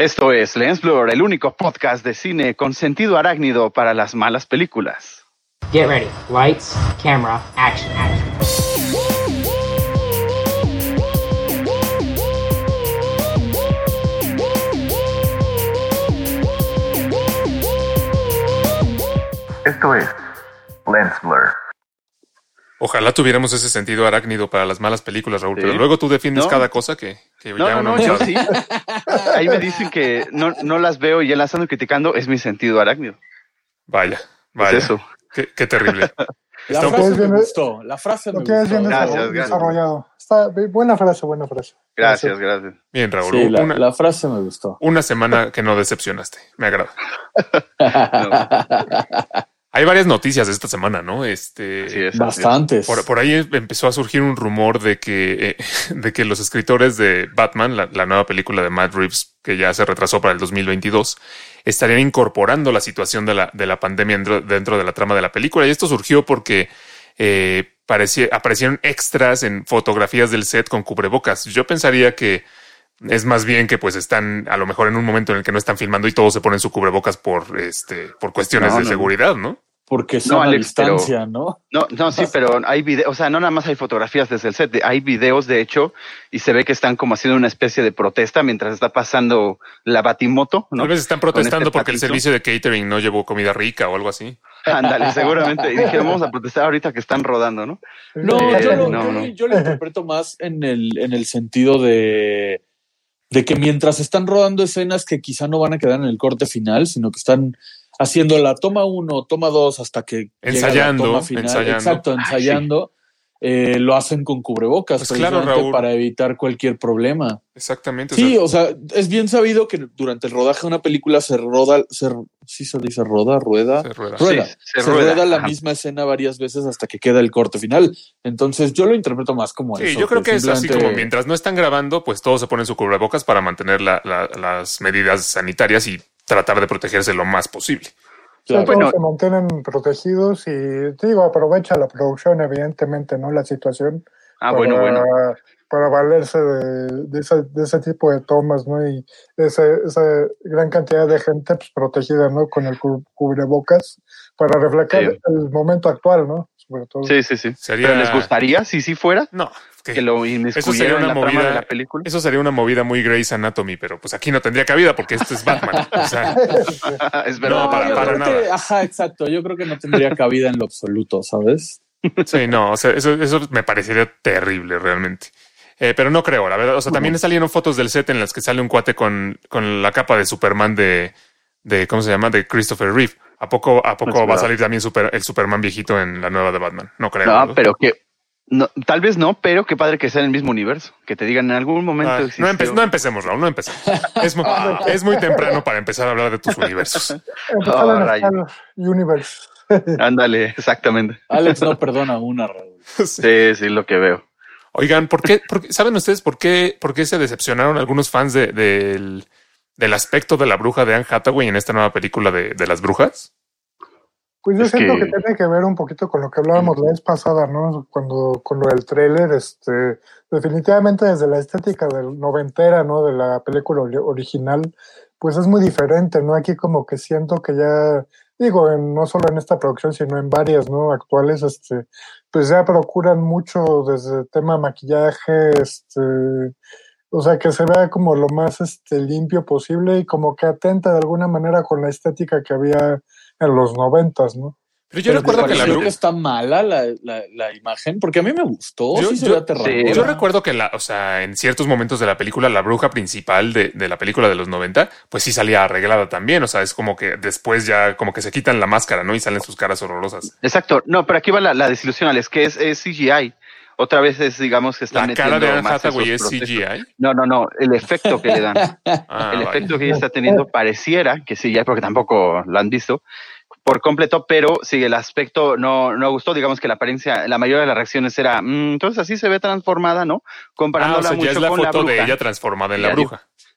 Esto es Lens Blur, el único podcast de cine con sentido arácnido para las malas películas. Get ready. Lights, camera, action, action. Esto es Lens Blur. Ojalá tuviéramos ese sentido arácnido para las malas películas, Raúl, Sí. pero luego tú defiendes No. cada cosa que, que No, ya no, no, no yo sí. Ahí me dicen que no, no las veo y ya las ando criticando, es mi sentido arácnido. Vaya, Es vaya. eso. Qué, qué terrible. La Está- frase Bien, me gustó. La frase me Lo tienes bien gustó. Gracias, desarroll- gracias. desarrollado. Está buena frase, buena frase. Gracias, gracias. Bien, Raúl. Sí, la, una, la frase me gustó. una semana que no decepcionaste. Me agrada. Hay varias noticias esta semana, ¿no? Este, así es. Bastantes. Por, por ahí empezó a surgir un rumor de que, eh, de que los escritores de Batman, la, la nueva película de Matt Reeves, que ya se retrasó para el 2022, estarían incorporando la situación de la, de la pandemia dentro, dentro de la trama de la película. Y esto surgió porque eh, parecía- aparecieron extras en fotografías del set con cubrebocas. Yo pensaría que es más bien que pues están a lo mejor en un momento en el que no están filmando y todos se ponen su cubrebocas por este por cuestiones No, de no. seguridad, ¿no? Porque son No, a Alex, pero- distancia, ¿no? No, no, sí, pero hay videos, o sea, no nada más hay fotografías desde el set, hay videos de hecho y se ve que están como haciendo una especie de protesta mientras está pasando la batimoto, ¿no? Tal vez están protestando este porque el servicio de catering no llevó comida rica o algo así. Ándale, seguramente. Y dijeron, vamos a protestar ahorita que están rodando, ¿no? No, Eh, yo, lo, no, yo, no. yo lo interpreto más en el, en el sentido de, de que mientras están rodando escenas que quizá no van a quedar en el corte final, sino que están haciendo la toma uno, toma dos, hasta que llega la Ensayando, toma final. ensayando. Exacto, ensayando. Eh, lo hacen con cubrebocas Pues claro, Raúl. para evitar cualquier problema. Exactamente. Sí, o sea, es bien sabido que durante el rodaje de una película se roda, se, sí se dice roda, rueda, se rueda. rueda. Sí, se, se rueda, rueda, la ajá. misma escena varias veces hasta que queda el corte final. Entonces yo lo interpreto más como Sí, eso. yo creo que es así como mientras no están grabando, pues todos se ponen su cubrebocas para mantener la- la- las medidas sanitarias y tratar de protegerse lo más posible. Claro. Todos Bueno. se mantienen protegidos y digo, aprovecha la producción, evidentemente, ¿no? La situación. Ah, para, bueno. Para valerse de, de ese, de ese tipo de tomas, ¿no? Y ese, esa gran cantidad de gente pues, protegida, ¿no? Con el cu- cubrebocas para reflejar Sí. el momento actual, ¿no? Sobre todo. Sí, sí, sí. Sería- ¿Pero les gustaría si sí fuera No, que- que lo sería en una la trama movida- de la película? eso sería una movida muy Grey's Anatomy, pero pues aquí no tendría cabida porque esto es Batman. O sea, es verdad. No, para- nada. que- ajá, exacto. Yo creo que no tendría cabida en lo absoluto, ¿sabes? sí, no, o sea, eso, eso me parecería terrible realmente. Eh, pero no creo, la verdad. O sea, también salieron fotos del set en las que sale un cuate con, con la capa de Superman de, de, ¿cómo se llama? De Christopher Reeve. ¿A poco, a poco va a salir también super- el Superman viejito en la nueva de Batman? No creo. No, pero que. No, tal vez no, pero qué padre que sea en el mismo universo. Que te digan en algún momento. Ah, no, empe- no empecemos, Raúl, no empecemos. Es, mu- es muy temprano para empezar a hablar de tus universos. Star Universe. Ándale, exactamente. Alex no perdona una, Raúl. Sí, sí, lo que veo. Oigan, ¿por qué, por qué- ¿saben ustedes por qué, por qué se decepcionaron algunos fans de- del, del aspecto de la bruja de Anne Hathaway en esta nueva película de, de las brujas? Pues yo Es siento que... que- tiene que ver un poquito con lo que hablábamos la vez pasada, ¿no? Cuando con lo del tráiler, este, definitivamente desde la estética del noventera, ¿no? De la película ori- original, pues es muy diferente, ¿no? Aquí como que siento que ya, digo, en- no solo en esta producción, sino en varias, ¿no? Actuales, este, pues ya procuran mucho desde tema maquillaje, este, o sea, que se vea como lo más este, limpio posible y como que atenta de alguna manera con la estética que había en los noventas, ¿no? Pero yo Pero recuerdo ¿te que la bruja... que está mala la, la, la imagen, porque a mí me gustó. Yo- sí se yo-. Yo recuerdo que la, o sea, en ciertos momentos de la película, la bruja principal de, de la película de los 90, pues sí salía arreglada también. O sea, es como que después ya como que se quitan la máscara, ¿no? Y salen sus caras horrorosas. Exacto. No, pero aquí va la, la desilusión, Alex, que es, es CGI. Otra vez es, digamos, que están La cara de metiendo Anne más Hathaway esos es. CGI. No, no, no. El efecto que le dan. Ah, el vaya. efecto que ella está teniendo pareciera que sí, ya porque tampoco lo han visto por completo, pero sí, el aspecto no, no gustó. Digamos que la apariencia, la mayoría de las reacciones era, "Mm, entonces así se ve transformada, ¿no? Ah, o Comparándola sea, ya mucho es la con foto la bruja. de ella transformada en la Ya digo.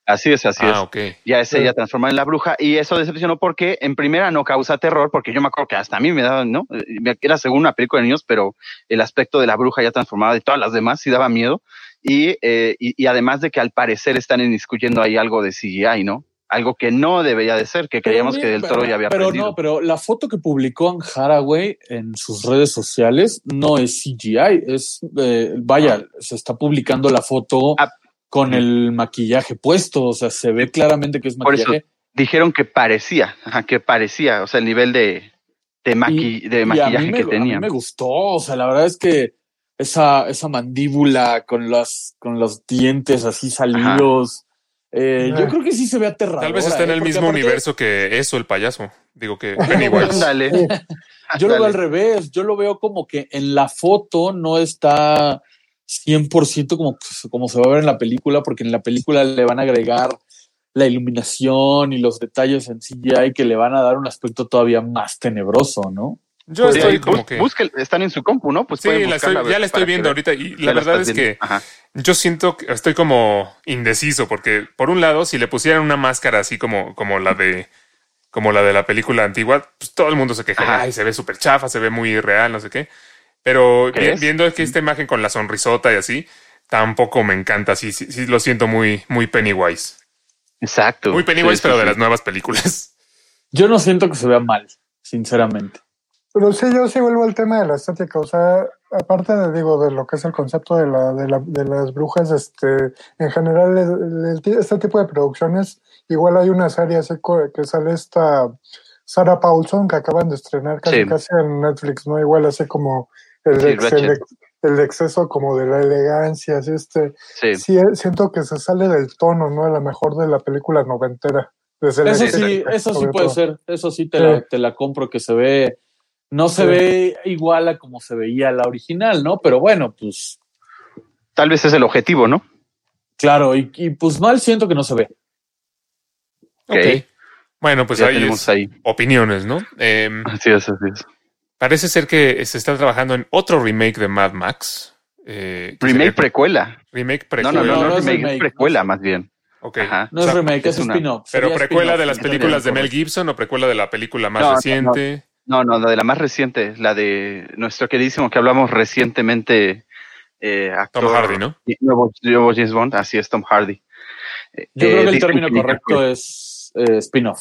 Así es, así es. Ah, ok. Ya es ella transformada en la bruja y eso decepcionó porque en primera no causa terror, porque yo me acuerdo que hasta a mí me daba, ¿no? Eh, Era según una película de niños, pero el aspecto de la bruja ya transformada de todas las demás sí daba miedo y, eh, y, y además de que al parecer están inmiscuyendo ahí algo de CGI, ¿no? Algo que no debería de ser, que creíamos que del toro ya había Pero aprendido. no, pero la foto que publicó Anne Haraway en sus redes sociales no es CGI, es, eh, vaya, se está publicando la foto Ah. Con el maquillaje puesto, o sea, se ve claramente que es Por eso, maquillaje. Dijeron que parecía, ajá, que parecía, o sea, el nivel de, de, maqui- Y maquillaje me, que a mí tenía. me gustó, o sea, la verdad es que esa, esa mandíbula con los, con los dientes así salidos, eh, yo creo que sí se ve aterrador. Tal vez está en el mismo universo que eso, el payaso. Digo que Pennywise. Ándale. Yo lo veo al revés, yo lo veo como que en la foto no está 100% como, como se va a ver en la película, porque en la película le van a agregar la iluminación y los detalles en CGI que le van a dar un aspecto todavía más tenebroso, ¿no? Yo estoy como que. busque- están en su compu, ¿no? Pues Sí, pueden la buscarla, estoy- ya la estoy viendo ahorita y la verdad es que yo siento que estoy como indeciso porque por un lado si le pusieran una máscara así como, como la de como la de la película antigua, pues todo el mundo se Ajá. ay, se ve súper chafa, se ve muy real, no sé qué. Pero vi- ¿Crees? viendo que esta imagen con la sonrisota y así, tampoco me encanta, sí, sí, sí lo siento muy, muy Pennywise. Exacto. Muy Pennywise, Sí, sí, pero de las nuevas películas. Yo no siento que se vea mal, sinceramente. Pero sí, yo sí vuelvo al tema de la estética. O sea, aparte de, digo, de lo que es el concepto de, la, de, la, de las brujas, este, en general, el- el- este tipo de producciones, igual hay una serie así co- que sale esta Sarah Paulson que acaban de estrenar casi Sí. casi en Netflix, ¿no? Igual así como el, Sí, ex- el, exceso como de la elegancia, así este. Sí. Sí, eh, siento que se sale del tono, ¿no? A lo mejor de la película noventera. Desde la Eso sí, eso sí puede todo. ser, eso sí te, Sí. La, te la compro que se ve, no se Sí. ve igual a como se veía la original, ¿no? Pero bueno, pues Tal vez es el objetivo, ¿no? claro, y, y pues mal siento que no se ve. Ok. Ok. Bueno, pues ya ahí tenemos ahí. opiniones, ¿no? Em, Así es, así es. Parece ser que se está trabajando en otro remake de Mad Max. eh, Remake sería- precuela. remake No, precuela. no, no, no, no es remake, precuela más bien. Ok. Ajá. No es O sea, remake, es, es spin-off. Pero precuela de las películas de Mel Gibson o precuela de la película más No, no, reciente. No, no, la de la más reciente, la de nuestro queridísimo que hablamos recientemente, eh, actor Tom Hardy, ¿no? Nuevo, nuevo James Bond, así es, Tom Hardy. Eh, Yo creo que el término correcto es eh, spin-off.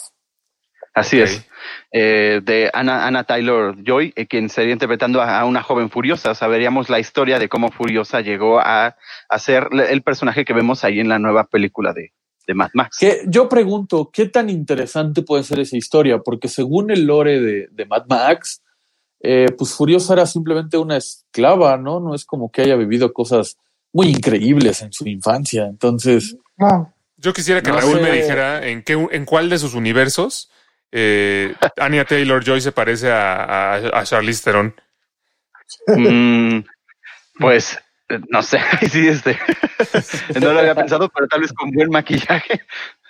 Así es. Eh, de Anna, Anna Taylor Joy, eh, quien sería interpretando a, a una joven furiosa. O sea, veríamos la historia de cómo Furiosa llegó a, a ser el personaje que vemos ahí en la nueva película de, de Mad Max. Que yo pregunto, ¿qué tan interesante puede ser esa historia? Porque según el lore de, de Mad Max, eh, pues Furiosa era simplemente una esclava, ¿no? No es como que haya vivido cosas muy increíbles en su infancia. Entonces, No, Yo quisiera que No Raúl sé. me dijera en qué, en cuál de sus universos eh, Anya Taylor Joy se parece a, a, a Charlize Theron. Mm, pues, no sé, sí, este, no lo había pensado, pero tal vez con buen maquillaje,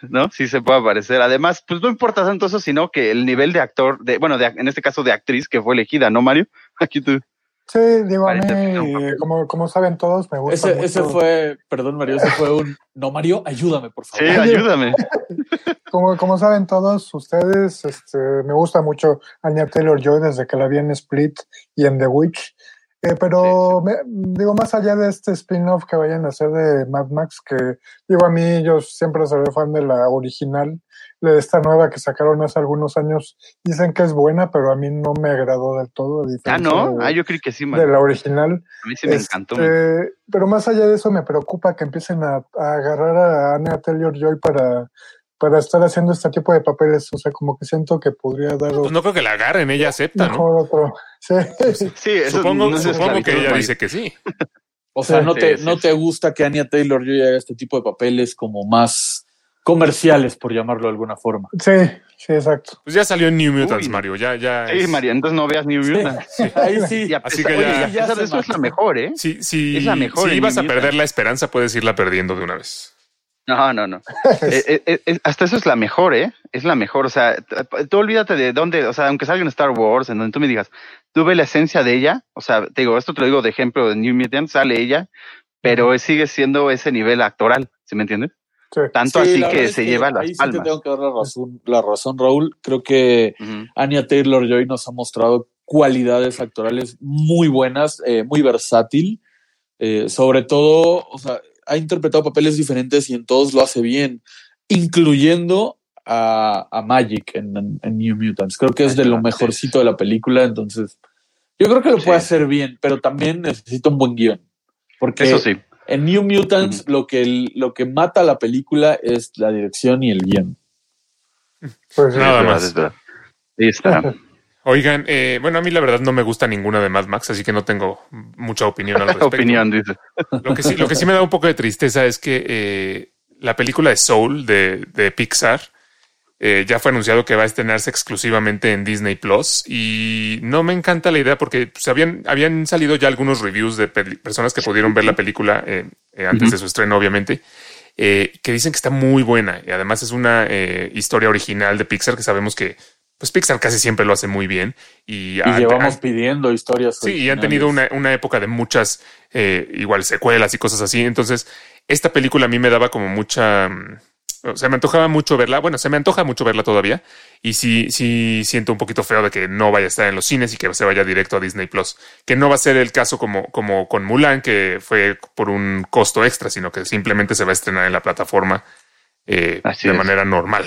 ¿no? Sí se puede aparecer. Además, pues no importa tanto eso, sino que el nivel de actor, bueno, de, en este caso de actriz que fue elegida, ¿no, Mario? Aquí tú. Sí, digo, a mí, papel. como, como saben todos, me gusta ese, mucho. ese fue, perdón Mario, ese fue un, no Mario, ayúdame por Sí, favor. ayúdame. Como, como saben todos ustedes, este, me gusta mucho Anya Taylor Joy desde que la vi en Split y en The Witch. Eh, pero me- digo, más allá de este spin-off que vayan a hacer de Mad Max, que digo a mí, yo siempre seré fan de la original, de esta nueva que sacaron hace algunos años, dicen que es buena, pero a mí no me agradó del todo. Ah, no, de, ah, yo creí que sí, de Mario. la original. A mí sí me Este, encantó. Pero más allá de eso me preocupa que empiecen a, a agarrar a Anna Taylor Joy para, para estar haciendo este tipo de papeles. O sea, como que siento que podría dar Pues no creo que la agarren, ella acepta, ¿no? mejor otro. Sí. Sí, eso Supongo, no supongo que ella dice que sí. O sea, no, te, sí, no te gusta que Anya Taylor Joy haga este tipo de papeles como más comerciales, por llamarlo de alguna forma. sí, sí, exacto. Pues ya salió en New Mutants, Uy. Mario. Ya, ya. Sí, es- Mario, entonces no veas New Mutants. Ahí sí. Y a Así que ya- ya pesar se de eso es la mejor, ¿eh? Si, si, Es la mejor si ibas a perder la esperanza, puedes irla perdiendo de una vez. No, no, no. Eh, eh, eh, hasta eso es la mejor, ¿eh? Es la mejor. O sea, tú olvídate de dónde, o sea, aunque salga en Star Wars, en donde tú me digas, tú ves la esencia de ella, o sea, te digo, esto te lo digo de ejemplo de New Mutants, sale ella, pero sigue siendo ese nivel actoral, ¿sí me entiendes? Sí. Tanto Sí, así que se lleva las ahí sí te palmas. tengo que dar la razón, la razón, Raúl. Creo que Ujú. Anya Taylor Joy nos ha mostrado cualidades actorales muy buenas, eh, muy versátil. Eh, sobre todo, o sea, ha interpretado papeles diferentes y en todos lo hace bien, incluyendo a, a Magic en, en- en New Mutants. Creo que es de lo mejorcito de la película, entonces yo creo que lo puede hacer bien, pero también necesita un buen guion. Porque Eso sí. En New Mutants lo, que, lo que mata a la película es la dirección y el guion. Pues. Nada más. Ahí está. Oigan, eh, bueno, a mí la verdad no me gusta ninguna de Mad Max, así que no tengo mucha opinión al respecto. Opinión, dice. Lo que sí, lo que sí me da un poco de tristeza es que eh, la película de Soul de, de Pixar eh, ya fue anunciado que va a estrenarse exclusivamente en Disney Plus y no me encanta la idea porque pues, habían, habían salido ya algunos reviews de personas que pudieron ver la película eh, eh, antes de su estreno, obviamente, que dicen que está muy buena y además es una historia original de Pixar que sabemos que pues Pixar casi siempre lo hace muy bien y, Y han- llevamos han- pidiendo historias. Sí, y han tenido una, una época de muchas, igual, secuelas y cosas así. Entonces, esta película a mí me daba como mucha... o sea, me antojaba mucho verla. Bueno, se me antoja mucho verla todavía. Y sí, sí siento un poquito feo de que no vaya a estar en los cines y que se vaya directo a Disney Plus. Que no va a ser el caso como, como con Mulan, que fue por un costo extra, sino que simplemente se va a estrenar en la plataforma eh, Así de es. manera normal.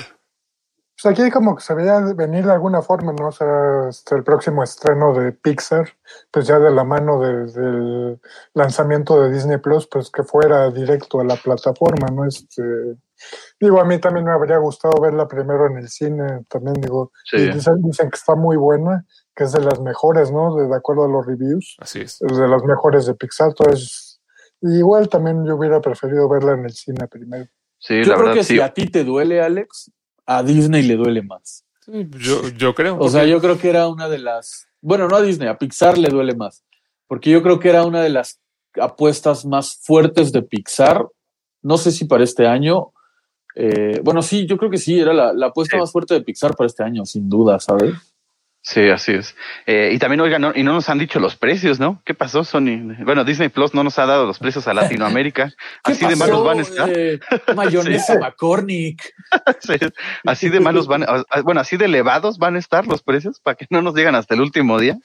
Pues aquí como que se veía venir de alguna forma, ¿no? O sea, este, el próximo estreno de Pixar, pues ya de la mano de- del lanzamiento de Disney Plus, pues que fuera directo a la plataforma, ¿no? Este, digo, a mí también me habría gustado verla primero en el cine, también digo, Sí. y dicen, dicen que está muy buena, que es de las mejores, ¿no? De, de acuerdo a los reviews, Así es. es de las mejores de Pixar, entonces, igual también yo hubiera preferido verla en el cine primero. Sí, Yo la creo verdad, que sí. si a ti te duele, Alex, a Disney le duele más. Sí, yo, yo creo. O sea, yo creo que era una de las. Bueno, no a Disney, a Pixar le duele más. Porque yo creo que era una de las apuestas más fuertes de Pixar. No sé si para este año. Eh, bueno, sí, yo creo que sí, era la, la apuesta Sí. más fuerte de Pixar para este año, sin duda, ¿sabes? Sí, así es. Eh, y también, oigan, no, y no nos han dicho los precios, ¿no? ¿Qué pasó, Sony? Bueno, Disney Plus no nos ha dado los precios a Latinoamérica. ¿Qué Así de malos van a estar. eh, mayonesa McCormick. Sí, así de malos van, a- bueno, así de elevados van a estar los precios para que no nos llegan hasta el último día.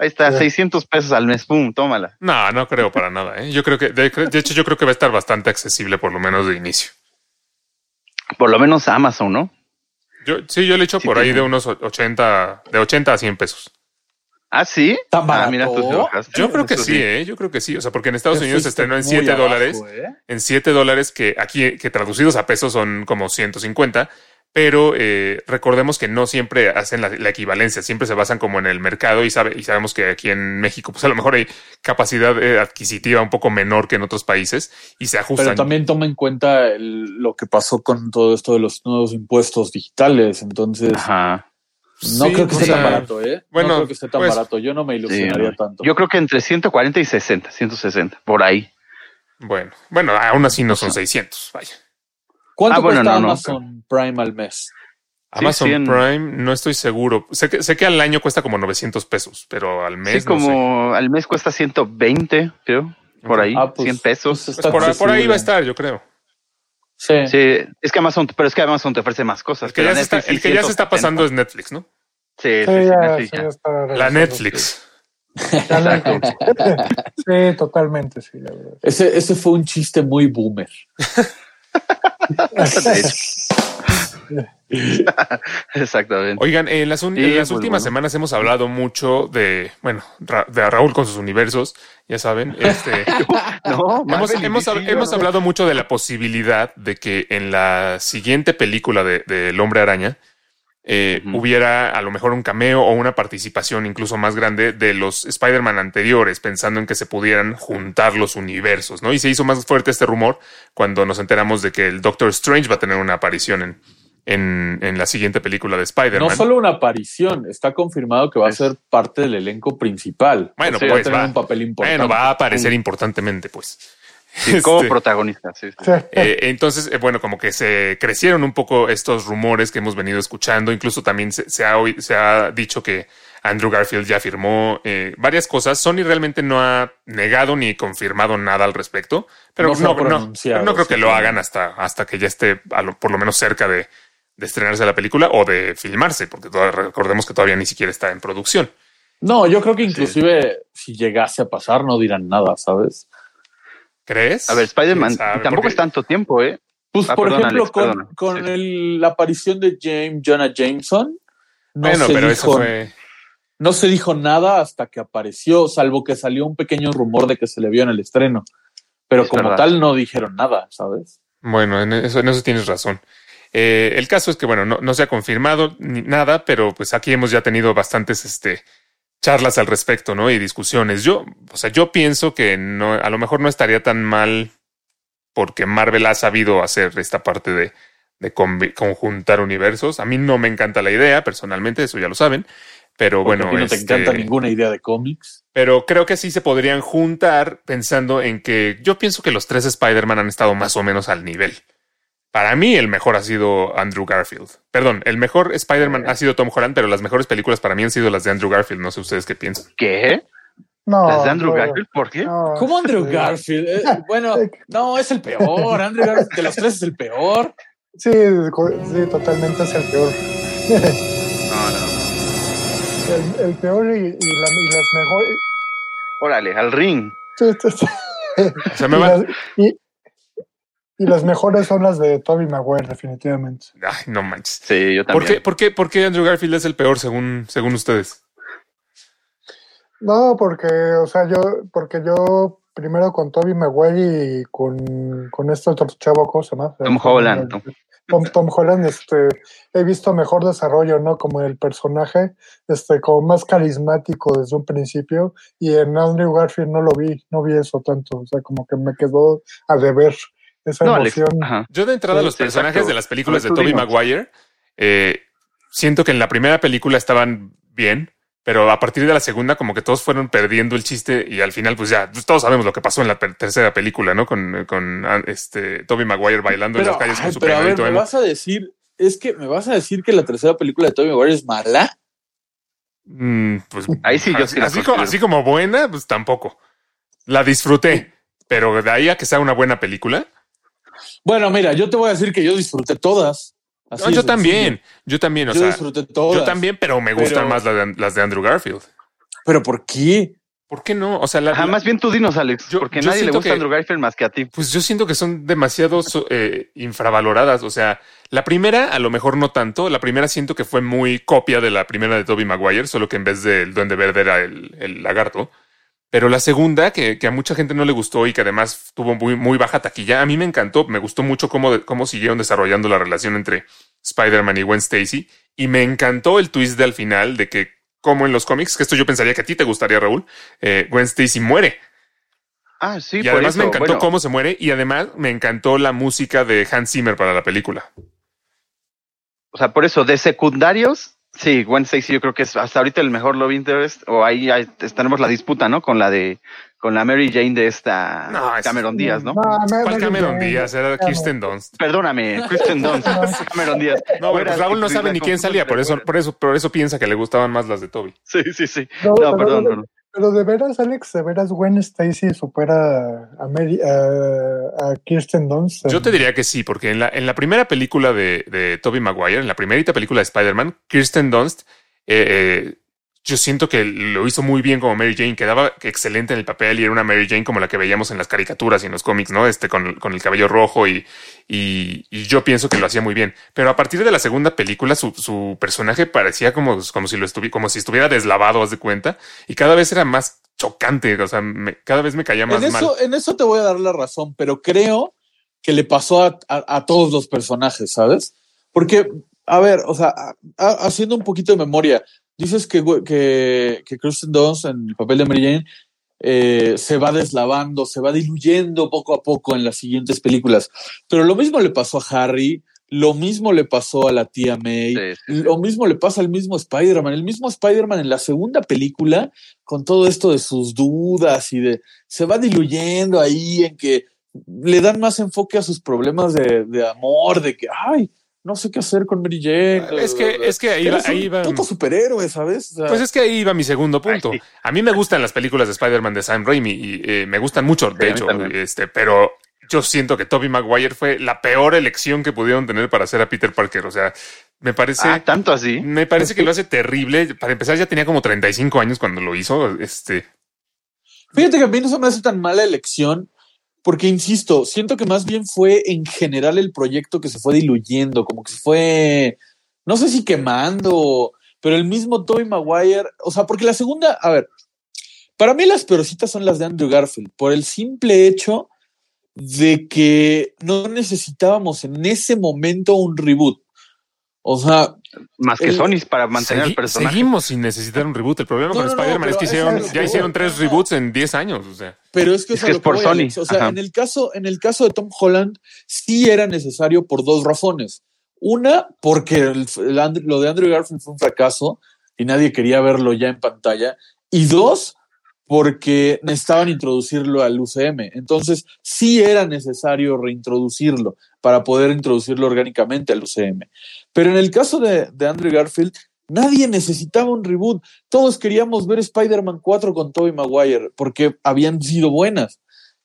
Ahí está, 600 pesos al mes, pum, tómala. No, no creo para nada. ¿eh? Yo creo que, de, de hecho, yo creo que va a estar bastante accesible, por lo menos de inicio. Por lo menos Amazon, ¿no? Yo, sí, yo le echo Sí, por ahí tiene. de unos 80, de 80 a 100 pesos. Ah, sí. ¿Tan Ah, mira, tú. Yo creo que sí, ¿eh? Yo creo que sí. O sea, porque en Estados Unidos se estrenó en muy 7 abajo, dólares. ¿eh? En 7 dólares que aquí, que traducidos a pesos son como 150. Pero eh, recordemos que no siempre hacen la, la equivalencia, siempre se basan como en el mercado y, sabe, y sabemos que aquí en México, pues a lo mejor hay capacidad eh, adquisitiva un poco menor que en otros países y se ajustan. Pero también toma en cuenta el- lo que pasó con todo esto de los nuevos impuestos digitales. Entonces, Ajá. no Sí, creo que esté sea, tan barato, ¿eh? bueno, no creo que esté tan pues, barato. Yo no me ilusionaría tanto. Yo creo que entre 140 y 60, 160, por ahí. Bueno, bueno, aún así no son 600. Vaya. ¿Cuánto Ah, bueno, cuesta no, no, Amazon Prime al mes? Amazon 100. Prime, no estoy seguro. Sé que, sé que al año cuesta como 900 pesos, pero al mes sí, no sé. como al mes cuesta 120, creo, por ahí, Ah, pues, 100 pesos. pues, Pues por, por ahí va a estar, yo creo. Sí. Sí, es que Amazon, pero es que Amazon te ofrece más cosas. El que, ya se, está, Netflix sí, el que ya se está 170. pasando es Netflix, ¿no? Sí, sí, Sí, sí, ya, Netflix sí, ya. La. Netflix. Netflix. sí, totalmente, sí, la verdad. Ese, ese fue un chiste muy boomer. Exactamente. Oigan, en las, un- Sí, en las pues, últimas bueno. semanas hemos hablado mucho de, bueno, de Raúl con sus universos, ya saben. Este, No, hemos, hemos, hemos hablado mucho de la posibilidad de que en la siguiente película de, de El Hombre Araña eh, hubiera a lo mejor un cameo o una participación incluso más grande de los Spider-Man anteriores, pensando en que se pudieran juntar los universos, ¿no? Y se hizo más fuerte este rumor cuando nos enteramos de que el Doctor Strange va a tener una aparición en, en, en la siguiente película de No Spider-Man. solo una aparición, está confirmado que va a ser parte del elenco principal. Bueno, O sea, va a pues tener va. un papel importante. Bueno, va a aparecer importantemente, pues. Sí, como Este, protagonista, sí, sí. Eh, entonces, eh, bueno, como que se crecieron un poco estos rumores que hemos venido escuchando. Incluso también se, se ha, oí- se ha dicho que Andrew Garfield ya firmó eh, varias cosas. Sony realmente no ha negado ni confirmado nada al respecto, pero No no, creo que sí, lo hagan hasta, hasta que ya esté a lo- por lo menos cerca de, de estrenarse la película o de filmarse, porque toda- recordemos que todavía ni siquiera está en producción. No, yo creo que inclusive si llegase a pasar no dirán nada, ¿sabes? ¿Crees? A ver, Spider-Man tampoco Porque- es tanto tiempo, ¿eh? Pues Ah, por perdón, ejemplo Alex, con, con Sí. el- la aparición de James Jonah Jameson, no bueno, se pero dijo, eso fue. no se dijo nada hasta que apareció, salvo que salió un pequeño rumor de que se le vio en el estreno. Pero Es como verdad. tal no dijeron nada, ¿sabes? Bueno, en eso, en eso tienes razón. Eh, el caso es que, bueno, no, no se ha confirmado ni nada, pero pues aquí hemos ya tenido bastantes este, charlas al respecto, ¿no? Y discusiones. Yo, o sea, yo pienso que no, a lo mejor no estaría tan mal porque Marvel ha sabido hacer esta parte de, conjuntar universos. A mí no me encanta la idea, personalmente, eso ya lo saben. Pero Porque bueno, a ti no te este, encanta ninguna idea de cómics. pero creo que sí se podrían juntar pensando en que yo pienso que los tres Spider-Man han estado más o menos al nivel. Para mí el mejor ha sido Andrew Garfield. Perdón, el mejor Spider-Man ha sido Tom Holland, pero las mejores películas para mí han sido las de Andrew Garfield. No sé ustedes qué piensan. ¿Qué? No, ¿Las de Andrew no, Garfield? ¿Por qué? no, ¿Cómo Andrew sí. Garfield? Eh, bueno, no, es el peor. Andrew Garfield de los tres es el peor. Sí, sí, totalmente es el peor. No, no. El, el peor y, y, la- y las mejores. Órale, al ring. sí, sí, sí. O sea, me y- y las mejores son las de Toby Maguire, definitivamente. Ay, no manches. Sí, yo ¿Por también. qué, por, qué, ¿Por qué Andrew Garfield es el peor según, según ustedes? No, porque, o sea, yo, porque yo primero con Toby Maguire y con, con este otro chavo, ¿cómo se llama? Tom Holland. ¿no? Tom, Tom Holland, este, he visto mejor desarrollo, ¿no? Como el personaje, este, como más carismático desde un principio, y en Andrew Garfield no lo vi, no vi eso tanto, o sea, como que me quedó a deber esa No, emoción. Yo de entrada, Sí, los sí, personajes exacto. de las películas de Tobey. Maguire, eh, siento que en la primera película estaban bien, pero a partir de la segunda como que todos fueron perdiendo el chiste y al final pues ya pues, todos sabemos lo que pasó en la tercera película, ¿no? Con, con ah, este Tobey Maguire bailando en las calles ay, con su pero a ver, me vas a decir, es que me vas a decir que la tercera película de Tobey Maguire es mala. Mm, pues, Ahí sí, yo así, sí así, como, así como buena, pues tampoco. La disfruté, pero de ahí a que sea una buena película. Bueno, mira, yo te voy a decir que yo disfruté todas. Así No, yo sencillo. también, yo también, o yo sea, disfruté todas. yo también, pero me gustan Pero- más las de, las de Andrew Garfield. Pero ¿por qué? ¿Por qué no? O sea, la, Ajá, la- más bien tú dinos, Alex, Yo- porque yo nadie le gusta que- Andrew Garfield más que a ti. Pues yo siento que son demasiado eh, infravaloradas. O sea, la primera, a lo mejor no tanto. La primera siento que fue muy copia de la primera de Toby Maguire, solo que en vez del Duende Verde era el, el lagarto. Pero la segunda, que, que a mucha gente no le gustó y que además tuvo muy, muy baja taquilla, a mí me encantó. Me gustó mucho cómo, cómo siguieron desarrollando la relación entre Spider-Man y Gwen Stacy. Y me encantó el twist de al final de que, como en los cómics, que esto yo pensaría que a ti te gustaría, Raúl, eh, Gwen Stacy muere. Ah, sí, y además eso. me encantó Bueno, cómo se muere y además me encantó la música de Hans Zimmer para la película. O sea, por eso, de secundarios, sí, Gwen Stacy yo creo que es hasta ahorita el mejor love interest, o ahí, ahí tenemos la disputa, ¿no? Con la de, con la Mary Jane de esta No, es- Cameron Díaz, ¿no? me- ¿Cuál me- Cameron me- Díaz? Era. Kirsten Dunst. Perdóname, Kristen Dunst, Cameron Díaz. No, bueno, pues Raúl no sabe ni quién salía, por eso, por eso, por eso piensa que le gustaban más las de Toby. Sí, sí, sí. No, No, perdón, perdón. Pero de veras, Alex, de veras, Gwen Stacy supera a, Mary, Kirsten Dunst. Yo te diría que sí, porque en la, en la primera película de, de Toby Maguire, en la primerita película de Spider-Man, Kirsten Dunst, eh, eh, yo siento que lo hizo muy bien como Mary Jane, quedaba excelente en el papel y era una Mary Jane como la que veíamos en las caricaturas y en los cómics, ¿no? Este con, con el cabello rojo y, y, y yo pienso que lo hacía muy bien. Pero a partir de la segunda película, su, su personaje parecía como, como si lo estuviera, como si estuviera deslavado, haz de cuenta, y cada vez era más chocante, o sea, me- cada vez me caía más En mal. eso, en eso te voy a dar la razón, pero creo que le pasó a, a- a todos los personajes, ¿sabes? Porque, a ver, o sea, a- haciendo un poquito de memoria, dices que, que, que Kristen Dunst en el papel de Mary Jane eh, se va deslavando, se va diluyendo poco a poco en las siguientes películas. Pero lo mismo le pasó a Harry, lo mismo le pasó a la tía May, Sí, sí, sí. lo mismo le pasa al mismo Spider-Man. El mismo Spider-Man en la segunda película, con todo esto de sus dudas y de se va diluyendo ahí en que le dan más enfoque a sus problemas de, de amor, de que, ay, no sé qué hacer con Mary Jane. Es que, es que ahí, va, ahí va. puto superhéroe, ¿sabes? O sea, Pues es que ahí va mi segundo punto. Ay, sí. A mí me gustan las películas de Spider-Man de Sam Raimi y eh, me gustan mucho, de Sí, hecho, este, pero yo siento que Tobey Maguire fue la peor elección que pudieron tener para hacer a Peter Parker. O sea, me parece, Ah, tanto así. me parece que lo hace terrible. Para empezar, ya tenía como 35 años cuando lo hizo. Este, Fíjate que a mí no se me hace tan mala elección, porque insisto, siento que más bien fue en general el proyecto que se fue diluyendo, como que se fue, no sé si quemando, pero el mismo Tobey Maguire, o sea, porque la segunda, a ver, para mí las peorcitas son las de Andrew Garfield, por el simple hecho de que no necesitábamos en ese momento un reboot. O sea, Más que el- Sony para mantener segui- el personaje. seguimos sin necesitar un reboot. El problema No, con no, no, Spider-Man es que hicieron, es ya hicieron tres reboots en 10 años. O sea, Pero es que Es que por Sony, Alex. O sea, ajá. en el caso, en el caso de Tom Holland, sí era necesario por dos razones. Una, porque el- el lo de Andrew Garfield fue un fracaso y nadie quería verlo ya en pantalla. Y dos, porque necesitaban introducirlo al UCM. Entonces, sí era necesario reintroducirlo para poder introducirlo orgánicamente al UCM. Pero en el caso de, de Andrew Garfield, nadie necesitaba un reboot. Todos queríamos ver Spider-Man 4 con Tobey Maguire porque habían sido buenas.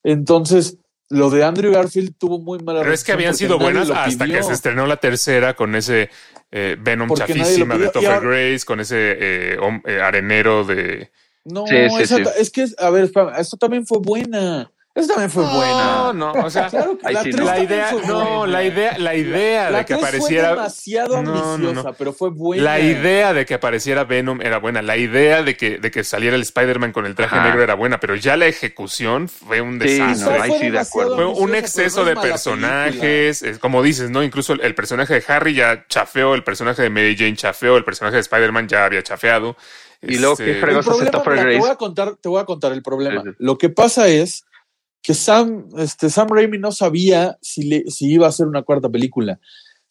Entonces, lo de Andrew Garfield tuvo muy mala pero es que habían sido buenas hasta pidió. que se estrenó la tercera con ese eh, Venom Porque chafísima de Topher ahora- Grace, con ese eh, eh, arenero de. No, Sí, sí, esa sí. es que, es- a ver, espérame, esto también fue buena. Esta también fue No, buena. no, o sea, Claro que la sí, no. idea, no, buena. la idea, la idea La de que apareciera. fue demasiado No, no, no. ambiciosa, pero fue buena. La idea de que apareciera Venom era buena, la idea de que, de que saliera el Spider-Man con el traje Ajá. negro era buena, pero ya la ejecución fue un Sí, desastre. no, Esa ahí fue sí de acuerdo. Fue un ambiciosa, exceso no de personajes, es como dices, ¿no? Incluso el, el personaje de Harry ya chafeó, el personaje de Mary Jane chafeó, el personaje de Spider-Man ya había chafeado. Y luego, Este, ¿qué película. fregos El hace problema, Topher mira, te voy a contar, te voy a contar el problema. Sí, sí. Lo que pasa es que Sam, este, Sam Raimi no sabía si, le, si iba a hacer una cuarta película.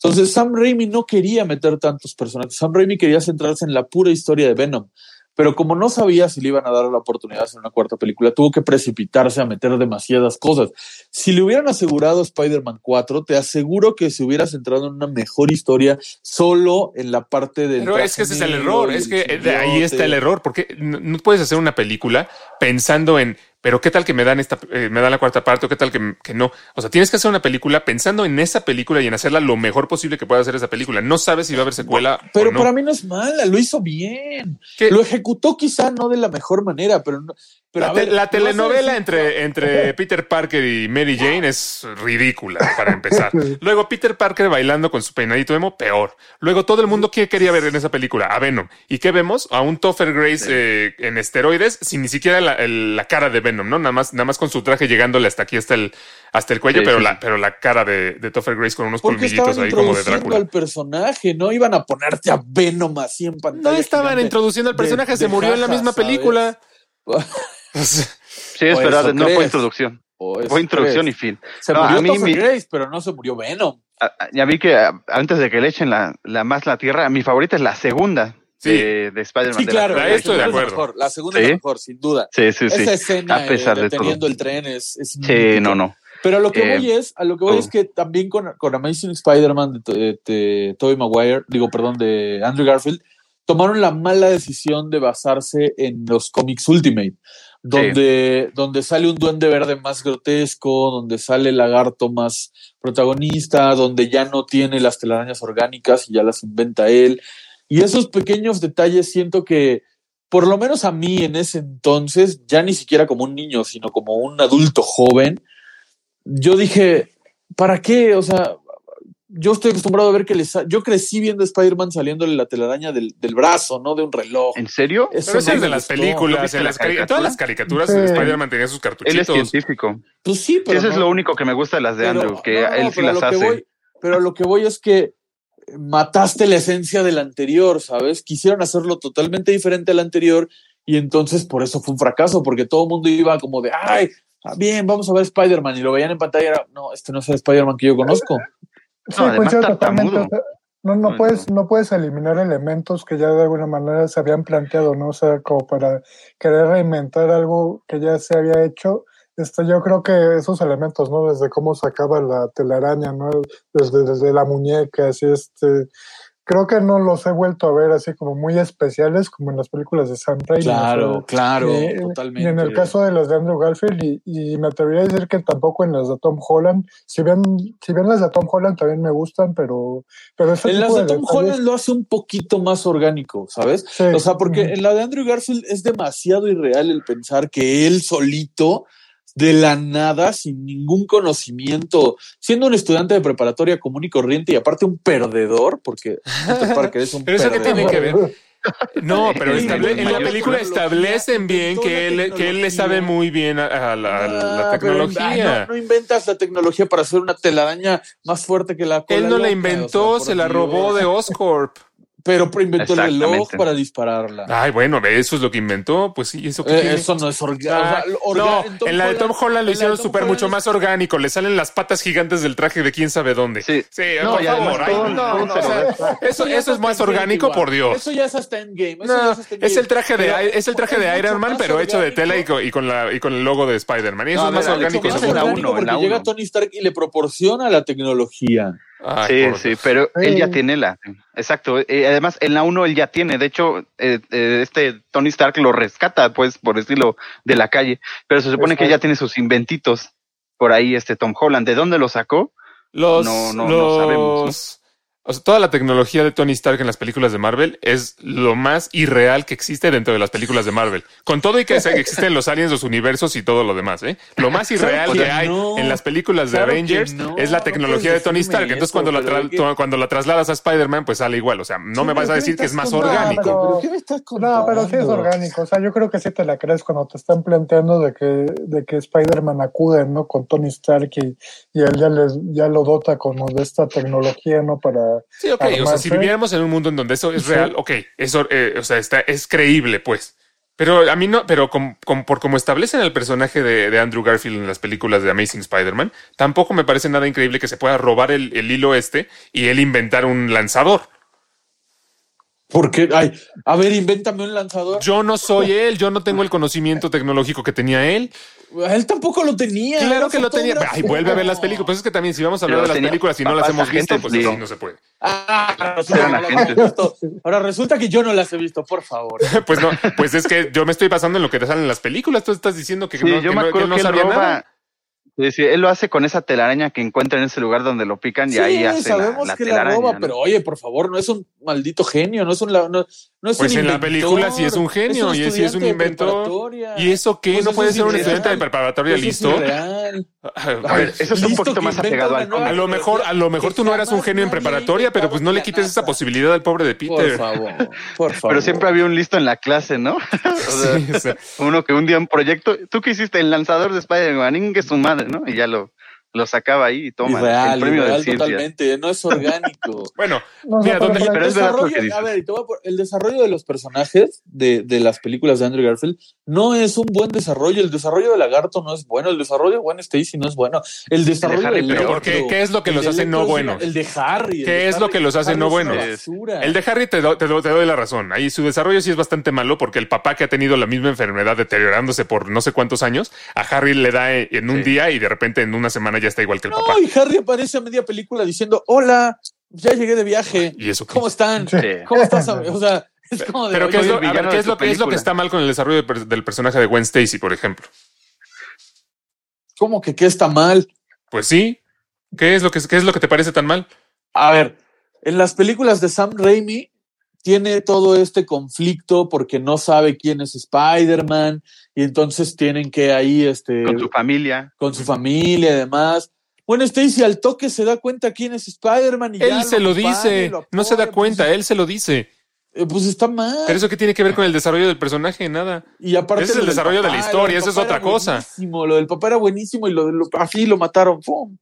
Entonces Sam Raimi no quería meter tantos personajes. Sam Raimi quería centrarse en la pura historia de Venom. Pero como no sabía si le iban a dar la oportunidad de hacer una cuarta película, tuvo que precipitarse a meter demasiadas cosas. Si le hubieran asegurado Spider-Man 4, te aseguro que se hubiera centrado en una mejor historia solo en la parte del. Pero es que ese es el error, es que de ahí está el error, porque no puedes hacer una película pensando en, pero qué tal que me dan esta, eh, me dan la cuarta parte o qué tal que, que no. O sea, tienes que hacer una película pensando en esa película y en hacerla lo mejor posible que pueda hacer esa película. No sabes si va a haber secuela Pero o no. para mí no es mala, lo hizo bien. ¿Qué? Lo ejecutó quizá no de la mejor manera, pero no. Pero la, te- telenovela entre, entre Peter Parker y Mary Jane es ridícula para empezar. Luego Peter Parker bailando con su peinadito emo, peor. Luego todo el mundo ¿qué quería ver en esa película? A Venom. ¿Y qué vemos? A un Topher Grace eh, en esteroides sin ni siquiera la, el- la cara de Venom, ¿no? Nada más, nada más con su traje llegándole hasta aquí, hasta el, hasta el cuello, Sí, pero, sí, la, pero la cara de, de Topher Grace con unos Porque colmillitos ahí como de introduciendo Drácula. al personaje, no iban a ponerte a Venom así en pantalla. No estaban introduciendo al de- personaje, se de murió en la misma ¿sabes? película. Sí, es verdad, no crees. fue introducción. Fue introducción crees. y fin. Se No, a murió mí mi- Grace, pero no se murió Venom. Ya vi que antes de que le echen la, la más la tierra, mi favorita es la segunda Sí. de, de Spider-Man. Sí, de la claro. la estoy de segunda es la acuerdo. mejor, La segunda Sí. es la mejor, sin duda. Sí, sí, sí. Esa escena A pesar eh, de todo. deteniendo el tren es, es Sí, no, no. Pero a lo que Eh, voy es, a lo que voy oh. es que también con, con Amazing Spider-Man de, de, de Tobey Maguire, digo, perdón, de Andrew Garfield, tomaron la mala decisión de basarse en los cómics Ultimate, donde, donde sale un duende verde más grotesco, donde sale el lagarto más protagonista, donde ya no tiene las telarañas orgánicas y ya las inventa él. Y esos pequeños detalles siento que, por lo menos a mí en ese entonces, ya ni siquiera como un niño, sino como un adulto joven, yo dije, ¿para qué? O sea, yo estoy acostumbrado a ver que les... Yo crecí viendo a Spider-Man saliéndole la telaraña del, del brazo, no de un reloj. ¿En serio? Eso Pero es de me las gustó. ¿No películas, en, la las en todas las caricaturas Sí. Spider-Man tenía sus Él es cartuchitos. científico. Pues sí, pero eso es no- lo único que me gusta de las de pero- Andrew, que no, no, él sí las lo que hace. voy- pero lo que voy es que mataste la esencia del anterior, ¿sabes? Quisieron hacerlo totalmente diferente al anterior y entonces por eso fue un fracaso, porque todo el mundo iba como de, ay, ah, bien, vamos a ver Spider-Man y lo veían en pantalla y era, no, este no es el Spider-Man que yo conozco. Sí, No, además totalmente. o sea, No, no puedes, no. no puedes eliminar elementos que ya de alguna manera se habían planteado, ¿no? O sea, como para querer reinventar algo que ya se había hecho, Este, yo creo que esos elementos, ¿no? Desde cómo sacaba la telaraña, ¿no? Desde, desde la muñeca, así, este, creo que no los he vuelto a ver así como muy especiales como en las películas de Sam Raimi. Claro, claro, ni- totalmente. Ni en el caso de las de Andrew Garfield y, y me atrevería a decir que tampoco en las de Tom Holland. Si bien, si bien las de Tom Holland también me gustan, pero, pero ese En las de Tom detalles- Holland lo hace un poquito más orgánico, ¿sabes? sí, O sea, porque en la de Andrew Garfield es demasiado irreal el pensar que él solito, de la nada, sin ningún conocimiento, siendo un estudiante de preparatoria común y corriente y aparte un perdedor, porque Parker es un Pero eso que perdedor. tiene que ver. No, pero estable- en la película establecen bien que la él, que él le sabe muy bien a, a la, a la Ah, tecnología. no, no inventas la tecnología para hacer una telaraña más fuerte que la cola él no la loca, inventó, o sea, se la Dios. robó de Oscorp. Pero inventó el reloj para dispararla. Ay, bueno, eso es lo que inventó. Pues sí, eso que Eh, tiene? eso no es orgánico. Ah, no, en la de Tom Holland lo hicieron súper mucho más orgánico. Le salen las patas gigantes del traje de quién sabe dónde. Sí. No, favor. ay, o sea, eso, eso es más orgánico, por Dios. Eso ya es hasta Endgame. Eso ya No, es, es el traje de Pero es el traje de Iron Man, pero hecho de tela y con, y con la y con el logo de Spider-Man. Y eso No, es más orgánico. En seguro. orgánico uno, en la porque llega. Tony Stark y le proporciona la tecnología. Ay, Sí, por- sí, pero él ya tiene la. Exacto. eh, además, en la 1 él ya tiene. De hecho, eh, eh, este Tony Stark lo rescata, pues, por estilo de la calle. Pero se supone que ya tiene sus inventitos por ahí, este Tom Holland. ¿De dónde lo sacó? Los, No, no, no los- sabemos, o sea, toda la tecnología de Tony Stark en las películas de Marvel es lo más irreal que existe dentro de las películas de Marvel. Con todo y que se- existen los aliens, los universos y todo lo demás, ¿eh? Lo más irreal que que hay no. en las películas de Claro Avengers no, es la no tecnología de Tony Stark. Entonces, eso, cuando, la que- to- cuando la trasladas a Spider-Man, pues sale igual. O sea, no Sí, me vas a ¿qué decir que es más contando? orgánico. pero- ¿Pero qué me estás contando? No, pero sí es orgánico. O sea, yo creo que sí te la crees cuando te están planteando de que, de que Spider-Man acude, ¿no? Con Tony Stark y, y él ya, les, ya lo dota como de esta tecnología, ¿no? Para... Sí, ok. O sea, si viviéramos en un mundo en donde eso es Sí. real, ok, eso, eh, o sea, está, es creíble, pues. Pero a mí no, pero com- com- por como establecen el personaje de, de Andrew Garfield en las películas de Amazing Spider-Man, tampoco me parece nada increíble que se pueda robar el, el hilo este y él inventar un lanzador. Porque, ay, a ver, invéntame un lanzador. Yo no soy él, yo no tengo el conocimiento tecnológico que tenía él. Él tampoco lo tenía. Claro que lo tenía. Ay, vuelve a ver las películas. Pues es que también si vamos a hablar de las tenía películas y no las hemos visto, pues sí. así no se puede. Ah, ahora resulta, que no. Ahora resulta que yo no las he visto, por favor. Pues no, pues es que yo me estoy basando en lo que te salen en las películas. Tú estás diciendo que Sí, no, yo que me no- que acuerdo él no que él sabía roba. nada. Sí, sí, él lo hace con esa telaraña que encuentra en ese lugar donde lo pican y ahí hace la, sabemos la que la telaraña. roba, ¿no? pero oye, por favor, no es un maldito genio, no es un, la- no, no es Pues un en la película sí es un genio, y sí es un preparatoria. ¿Y eso qué? Pues ¿No eso puede es ser un estudiante de preparatoria Eso es listo? irreal. A ver, eso es un poquito que más apegado al a lo mejor, a lo mejor tú no eras un genio en preparatoria, pero pues no le quites esa posibilidad al pobre de Por Peter. favor, por favor. Pero siempre había un listo en la clase, ¿no? O sea, Sí, o sea, uno que un día un proyecto, ¿tú qué hiciste? El lanzador de Spider-Man, Inge su madre, ¿no? Y ya lo, lo sacaba ahí y toma Irreal, el premio irreal de ciencia. totalmente, no es orgánico. bueno, No, no, Mira, pero ¿dónde- por pero el es desarrollo, que dices. a ver, y te voy a por- el desarrollo de los personajes de, de las películas de Andrew Garfield no es un buen desarrollo. El desarrollo de Lagarto no es bueno. El desarrollo de Gwen Stacy no es bueno. El desarrollo Harry, de ¿por qué? ¿Qué es lo que los hace no buenos? El de Harry. el ¿Qué de es lo Harry- que los hace Harry no buenos? basura. el de Harry te, do- te do- te doy la razón. Ahí su desarrollo sí es bastante malo porque el papá que ha tenido la misma enfermedad deteriorándose por no sé cuántos años, a Harry le da en en un Sí. día y de repente en una semana ya está igual que el No, papá. y Harry aparece a media película diciendo, hola, ya llegué de viaje. ¿Y eso qué? ¿Cómo están? Sí. ¿Cómo estás? O sea, es como de... Pero ¿qué es, lo, el a ver, villano ¿qué de es lo que es lo que película. está mal con el desarrollo de del personaje de Gwen Stacy, por ejemplo? ¿Cómo que qué está mal? Pues sí. ¿Qué es lo que qué es lo que te parece tan mal? A ver, en las películas de Sam Raimi tiene todo este conflicto porque no sabe quién es Spider-Man y entonces tienen que ahí este Con tu familia. con su familia y demás. Bueno, Stacy al toque se da cuenta quién es Spider-Man y ya Él se lo y dice, lo no se da apoya, cuenta, pues, él se lo dice. eh, pues está mal. Pero eso qué tiene que ver con el desarrollo del personaje, nada. Y aparte Ese es lo el desarrollo de la historia, lo eso es otra cosa. buenísimo, Lo del papá era buenísimo y lo de lo, así lo mataron. ¡pum!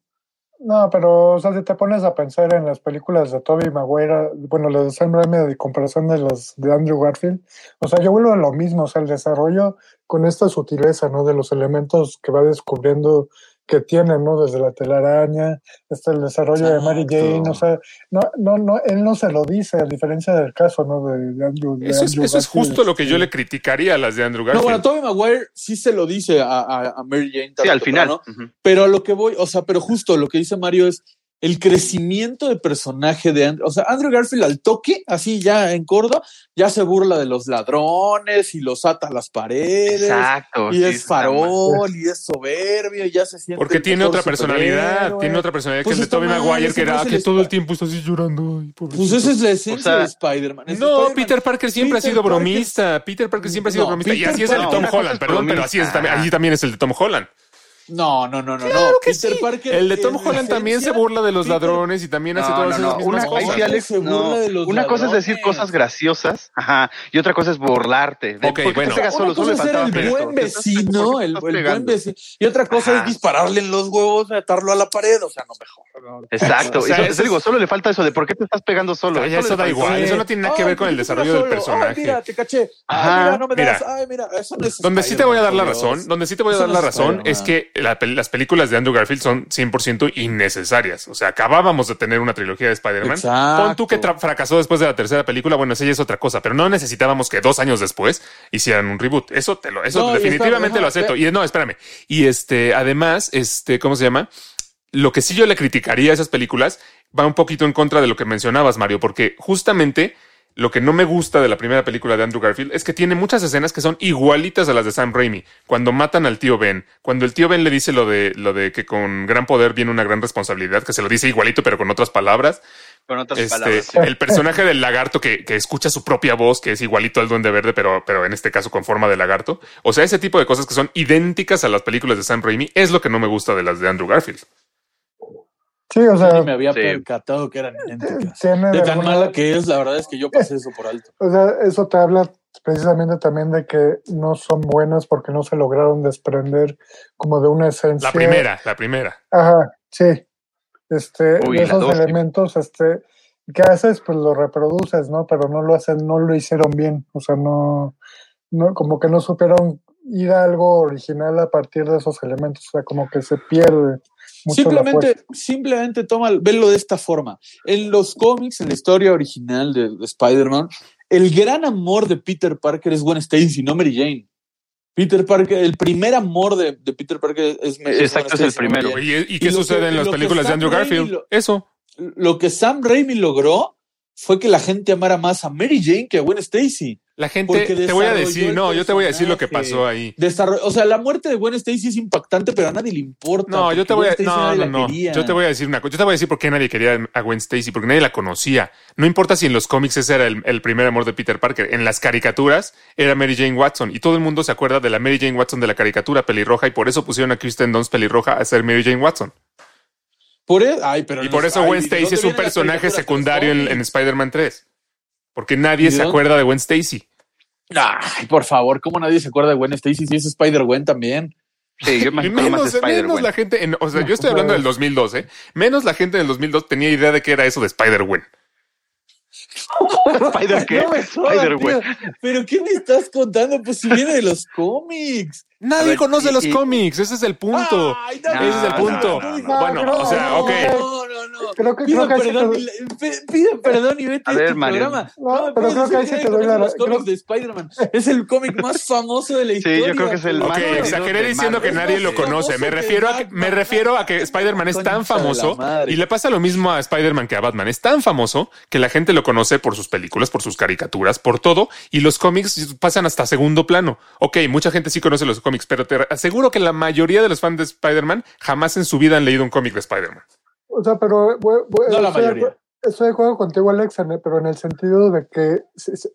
No, pero, o sea, si te pones a pensar en las películas de Tobey Maguire, bueno, las de Sam Raimi de comparación de las de Andrew Garfield, o sea, yo vuelvo a lo mismo, o sea, el desarrollo con esta sutileza, ¿no? De los elementos que va descubriendo que tiene, ¿no? Desde la telaraña, hasta el desarrollo de Mary. Jane, o sea, no, no, no, él no se lo dice, a diferencia del caso, ¿no? De, de Andrew. de Eso es, eso justo lo que yo este, le criticaría a las de Andrew No, Garfield. bueno, Tobey Maguire sí se lo dice a, a, a Mary Jane. Sí, al final. Ujú. Pero a lo que voy, o sea, pero justo lo que dice Mario es el crecimiento de personaje de Andrew. O sea, Andrew Garfield al toque, así ya en corto, ya se burla de los ladrones y los ata a las paredes. Exacto. Y sí, es farol y es soberbio y ya se siente. Porque tiene otra personalidad, superhéroe. tiene otra personalidad Pues que el de está Tobey Maguire, que era es el que todo el tiempo está así llorando. ay, Pues esa es la esencia O sea, de Spider-Man. Es No. Peter Parker siempre Peter ha sido Parker- bromista. Peter Parker siempre ha sido No, bromista. Y así es el de Tom Holland, es perdón, pero así es también, allí también es el de Tom Holland. No, no, no, no, Claro no. que Peter sí. Parker. El de Tom Holland también se burla de los Peter- ladrones y también hace todas no, esas no. mismas Una, cosas. ahí sí, cosas. Alex, Se burla no. de los Una cosa es decir cosas graciosas, ajá, y otra cosa es burlarte. De, Ok, ¿por qué bueno. te pegas Una solo? Solo cosa es ser el buen ¿Por qué estás- vecino, el, buen vecino. Y otra cosa Ajá. es dispararle en los huevos, atarlo a la pared. O sea, no mejor. Exacto. O sea, Eso- te digo, solo le falta eso de por qué te estás pegando solo. Ay, eso da igual, eso no tiene nada que ver con el desarrollo del personaje. mira, te caché. Mira, no me das. Ay, mira, eso no es Donde sí te voy a dar la razón, donde sí te voy a dar la razón es que la las películas de Andrew Garfield son 100% innecesarias. O sea, acabábamos de tener una trilogía de Spider-Man. Pon tú que fracasó después de la tercera película, bueno, esa ya es otra cosa, pero no necesitábamos que dos años después hicieran un reboot. Eso te lo, eso No, definitivamente está- lo acepto. Y no, espérame. Y este, además, este, ¿cómo se llama? Lo que sí yo le criticaría a esas películas va un poquito en contra de lo que mencionabas, Mario, porque justamente lo que no me gusta de la primera película de Andrew Garfield es que tiene muchas escenas que son igualitas a las de Sam Raimi. Cuando matan al tío Ben, cuando el tío Ben le dice lo de, lo de que con gran poder viene una gran responsabilidad, que se lo dice igualito pero con otras palabras. Con otras Este, palabras. sí. el personaje del lagarto que, que escucha su propia voz, que es igualito al duende verde, pero, pero en este caso con forma de lagarto. O sea, ese tipo de cosas que son idénticas a las películas de Sam Raimi es lo que no me gusta de las de Andrew Garfield. Sí, o sea, Ni me había Sí. percatado que eran idénticas. tiene De de tan alguna- mala que es, la verdad es que yo pasé eso por alto. O sea, eso te habla precisamente también de que no son buenas porque no se lograron desprender como de una esencia. La primera, la primera. Ajá, sí. Este, Uy, de esos dos, sí. elementos, este, que haces, pues lo reproduces, ¿no? Pero no lo hacen, no lo hicieron bien. O sea, no, no, como que no supieron ir a algo original a partir de esos elementos. O sea, como que se pierde mucho Simplemente, simplemente toma, velo de esta forma. En los cómics, en la historia original de, de Spider-Man, el gran amor de Peter Parker es Gwen Stacy, no Mary Jane. Peter Parker, el primer amor de, de Peter Parker es, es exacto, es el primero. ¿Y, y qué lo sucede que- en las películas de Sam Andrew Raimi Garfield? lo- Eso. Lo que Sam Raimi logró fue que la gente amara más a Mary Jane que a Gwen Stacy. La gente, te voy a decir, no, yo te voy a decir lo que pasó ahí. O sea, la muerte de Gwen Stacy es impactante, pero a nadie le importa. No, yo te voy a, no, no. Yo te voy a decir una cosa. Yo te voy a decir por qué nadie quería a Gwen Stacy, porque nadie la conocía. No importa si en los cómics ese era el, el primer amor de Peter Parker. En las caricaturas era Mary Jane Watson y todo el mundo se acuerda de la Mary Jane Watson de la caricatura pelirroja y por eso pusieron a Kristen Dunst pelirroja a ser Mary Jane Watson. Por e- ay, pero Y por eso Gwen ¿de Stacy es un personaje secundario en, en? Spider-Man 3. Porque nadie ¿Y se acuerda de Gwen Stacy. Ay, por favor, ¿cómo nadie se acuerda de Gwen Stacy si es Spider-Gwen también? Sí, yo me menos, de menos la gente, en- o sea, yo estoy hablando del 2012, menos la gente del 2002 tenía idea de qué era eso de Spider-Gwen. ¿Spider qué? No Spider-Gwen. tío. ¿Pero qué me estás contando? Pues si viene de los cómics. Nadie ver, conoce y- los y- cómics, ese es el punto. Ay, no, ese es el no, punto. no, no, bueno, no, o sea, no, ok. No. Creo que- pido, creo que perdón, te- pido perdón y vete A ver, este Mario. programa. No, pero creo que ahí que te doy la- los cómics creo- de Spider-Man. Es el cómic más famoso de la Sí, yo historia. creo que es el Ok, más favor. exageré diciendo que nadie lo conoce. Me refiero a que, Batman. me refiero a que Spider-Man es tan famoso y le pasa lo mismo a Spider-Man que a Batman. Es tan famoso que la gente lo conoce por sus películas, por sus caricaturas, por todo y los cómics pasan hasta segundo plano. Ok, mucha gente sí conoce los cómics, pero te aseguro que la mayoría de los fans de Spider-Man jamás en su vida han leído un cómic de Spider-Man. O sea, pero bu- No la estoy, de mayoría. acuer- estoy de acuerdo contigo, Alex, en pero en el sentido de que